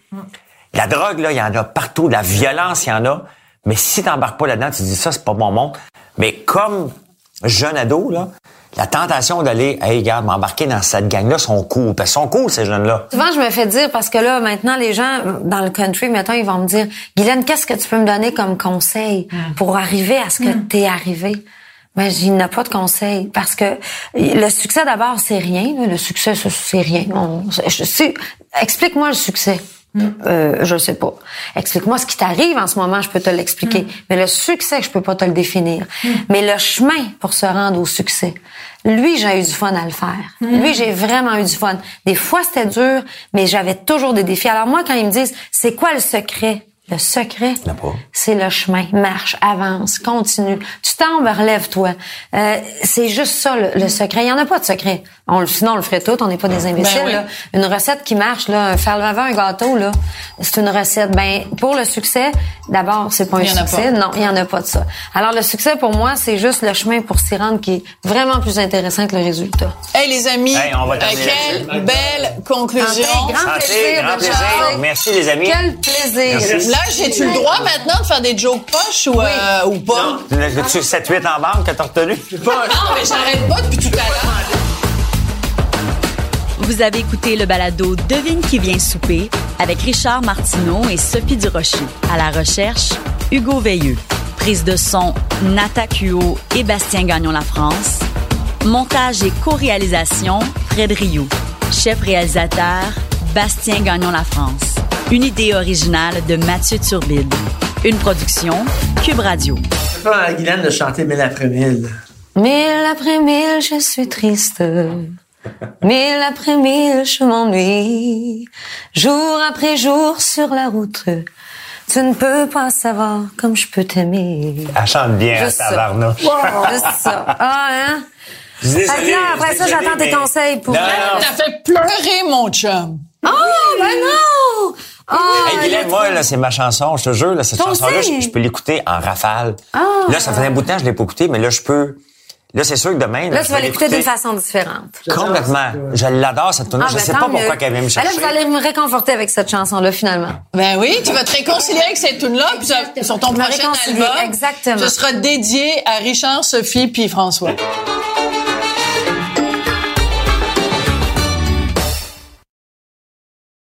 Speaker 5: La drogue, là, il y en a partout. La violence, il y en a. Mais si t'embarques pas là-dedans, tu te dis ça, c'est pas mon monde. Mais comme jeune ado, là, la tentation d'aller, hey, regarde, m'embarquer dans cette gang-là sont cool. Parce qu'ils sont cool, ces jeunes-là.
Speaker 4: Souvent, je me fais dire, parce que là, maintenant, les gens dans le country, mettons, ils vont me dire, Guylaine, qu'est-ce que tu peux me donner comme conseil pour arriver à ce que t'es arrivé? Ben, il n'y a pas de conseil parce que le succès d'abord c'est rien. là. Le succès c'est rien. On- je sais- Explique-moi le succès. Euh, je sais pas. Explique-moi ce qui t'arrive en ce moment, je peux te l'expliquer. Mais le succès, je peux pas te le définir. Mais le chemin pour se rendre au succès, lui, j'ai eu du fun à le faire. Lui, j'ai vraiment eu du fun. Des fois, c'était dur, mais j'avais toujours des défis. Alors moi, quand ils me disent, c'est quoi le secret? Le secret, c'est le chemin. Marche, avance, continue. Tu tombes, relève-toi. Euh, c'est juste ça, le, le secret. Il n'y en a pas de secret. On, sinon, on le ferait tout. On n'est pas des imbéciles.
Speaker 3: Ben oui.
Speaker 4: là. Une recette qui marche, là, faire lever un gâteau, là, c'est une recette. Ben, pour le succès, d'abord, c'est pas un
Speaker 3: Il y en a
Speaker 4: succès.
Speaker 3: pas.
Speaker 4: Non, il y en a pas de ça. Alors, le succès, pour moi, c'est juste le chemin pour s'y rendre qui est vraiment plus intéressant que le résultat.
Speaker 3: Hey, les amis,
Speaker 5: Hey, on va
Speaker 3: euh,
Speaker 5: terminer
Speaker 3: quelle belle conclusion.
Speaker 4: Santé, grand
Speaker 5: Santé,
Speaker 4: plaisir
Speaker 5: grand
Speaker 4: de
Speaker 5: plaisir.
Speaker 4: jaser.
Speaker 5: Merci, les amis.
Speaker 4: Quel plaisir.
Speaker 5: Merci.
Speaker 3: J'ai-tu le droit maintenant de faire des jokes poches ou, euh, ou pas?
Speaker 5: Tu 7-8 en banque que t'as retenu?
Speaker 3: Non, mais j'arrête pas depuis tout à l'heure.
Speaker 8: Vous avez écouté le balado Devine qui vient souper avec Richard Martineau et Sophie Durocher. À la recherche, Hugo Veilleux. Prise de son, Nata Cuo et Bastien Gagnon La France. Montage et co-réalisation, Fred Rioux. Chef réalisateur, Bastien Gagnon La France. Une idée originale de Mathieu Turbide. Une production, Cube Radio.
Speaker 2: C'est pas à Guylaine de chanter Mille après mille.
Speaker 4: Mille après mille, je suis triste. Mille après mille, je m'ennuie. Jour après jour sur la route, tu ne peux pas savoir comme je peux t'aimer.
Speaker 5: Elle chante bien,
Speaker 4: Juste ça.
Speaker 5: tabarnouche.
Speaker 4: Juste ça. Ah, hein?
Speaker 5: Désolé,
Speaker 4: après ça, j'attends tes
Speaker 5: mais-
Speaker 4: conseils pour.
Speaker 5: Non, non.
Speaker 3: T'as fait pleurer, mon chum.
Speaker 4: Oh, ben non! Oh,
Speaker 5: Hey, Guylaine, moi, là, c'est ma chanson, je te jure, là, cette chanson-là, je, je peux l'écouter en rafale.
Speaker 4: Ah.
Speaker 5: Là, ça faisait un bout de temps que je l'ai pas écouté, mais là, je peux. Là, c'est sûr que demain.
Speaker 4: Là,
Speaker 5: je
Speaker 4: tu vas
Speaker 5: vais
Speaker 4: l'écouter d'une façon différente.
Speaker 5: Complètement. Je l'adore, cette tune
Speaker 4: Ah,
Speaker 5: Je
Speaker 4: ben,
Speaker 5: sais pas
Speaker 4: mieux.
Speaker 5: pourquoi qu'elle vient me
Speaker 4: Ben
Speaker 5: chercher.
Speaker 4: Là, vous allez me réconforter avec cette chanson-là, finalement.
Speaker 3: Ben oui, tu vas te réconcilier avec cette tune-là, puis sur ton prochain album,
Speaker 4: exactement.
Speaker 3: ce sera dédié à Richard, Sophie puis François.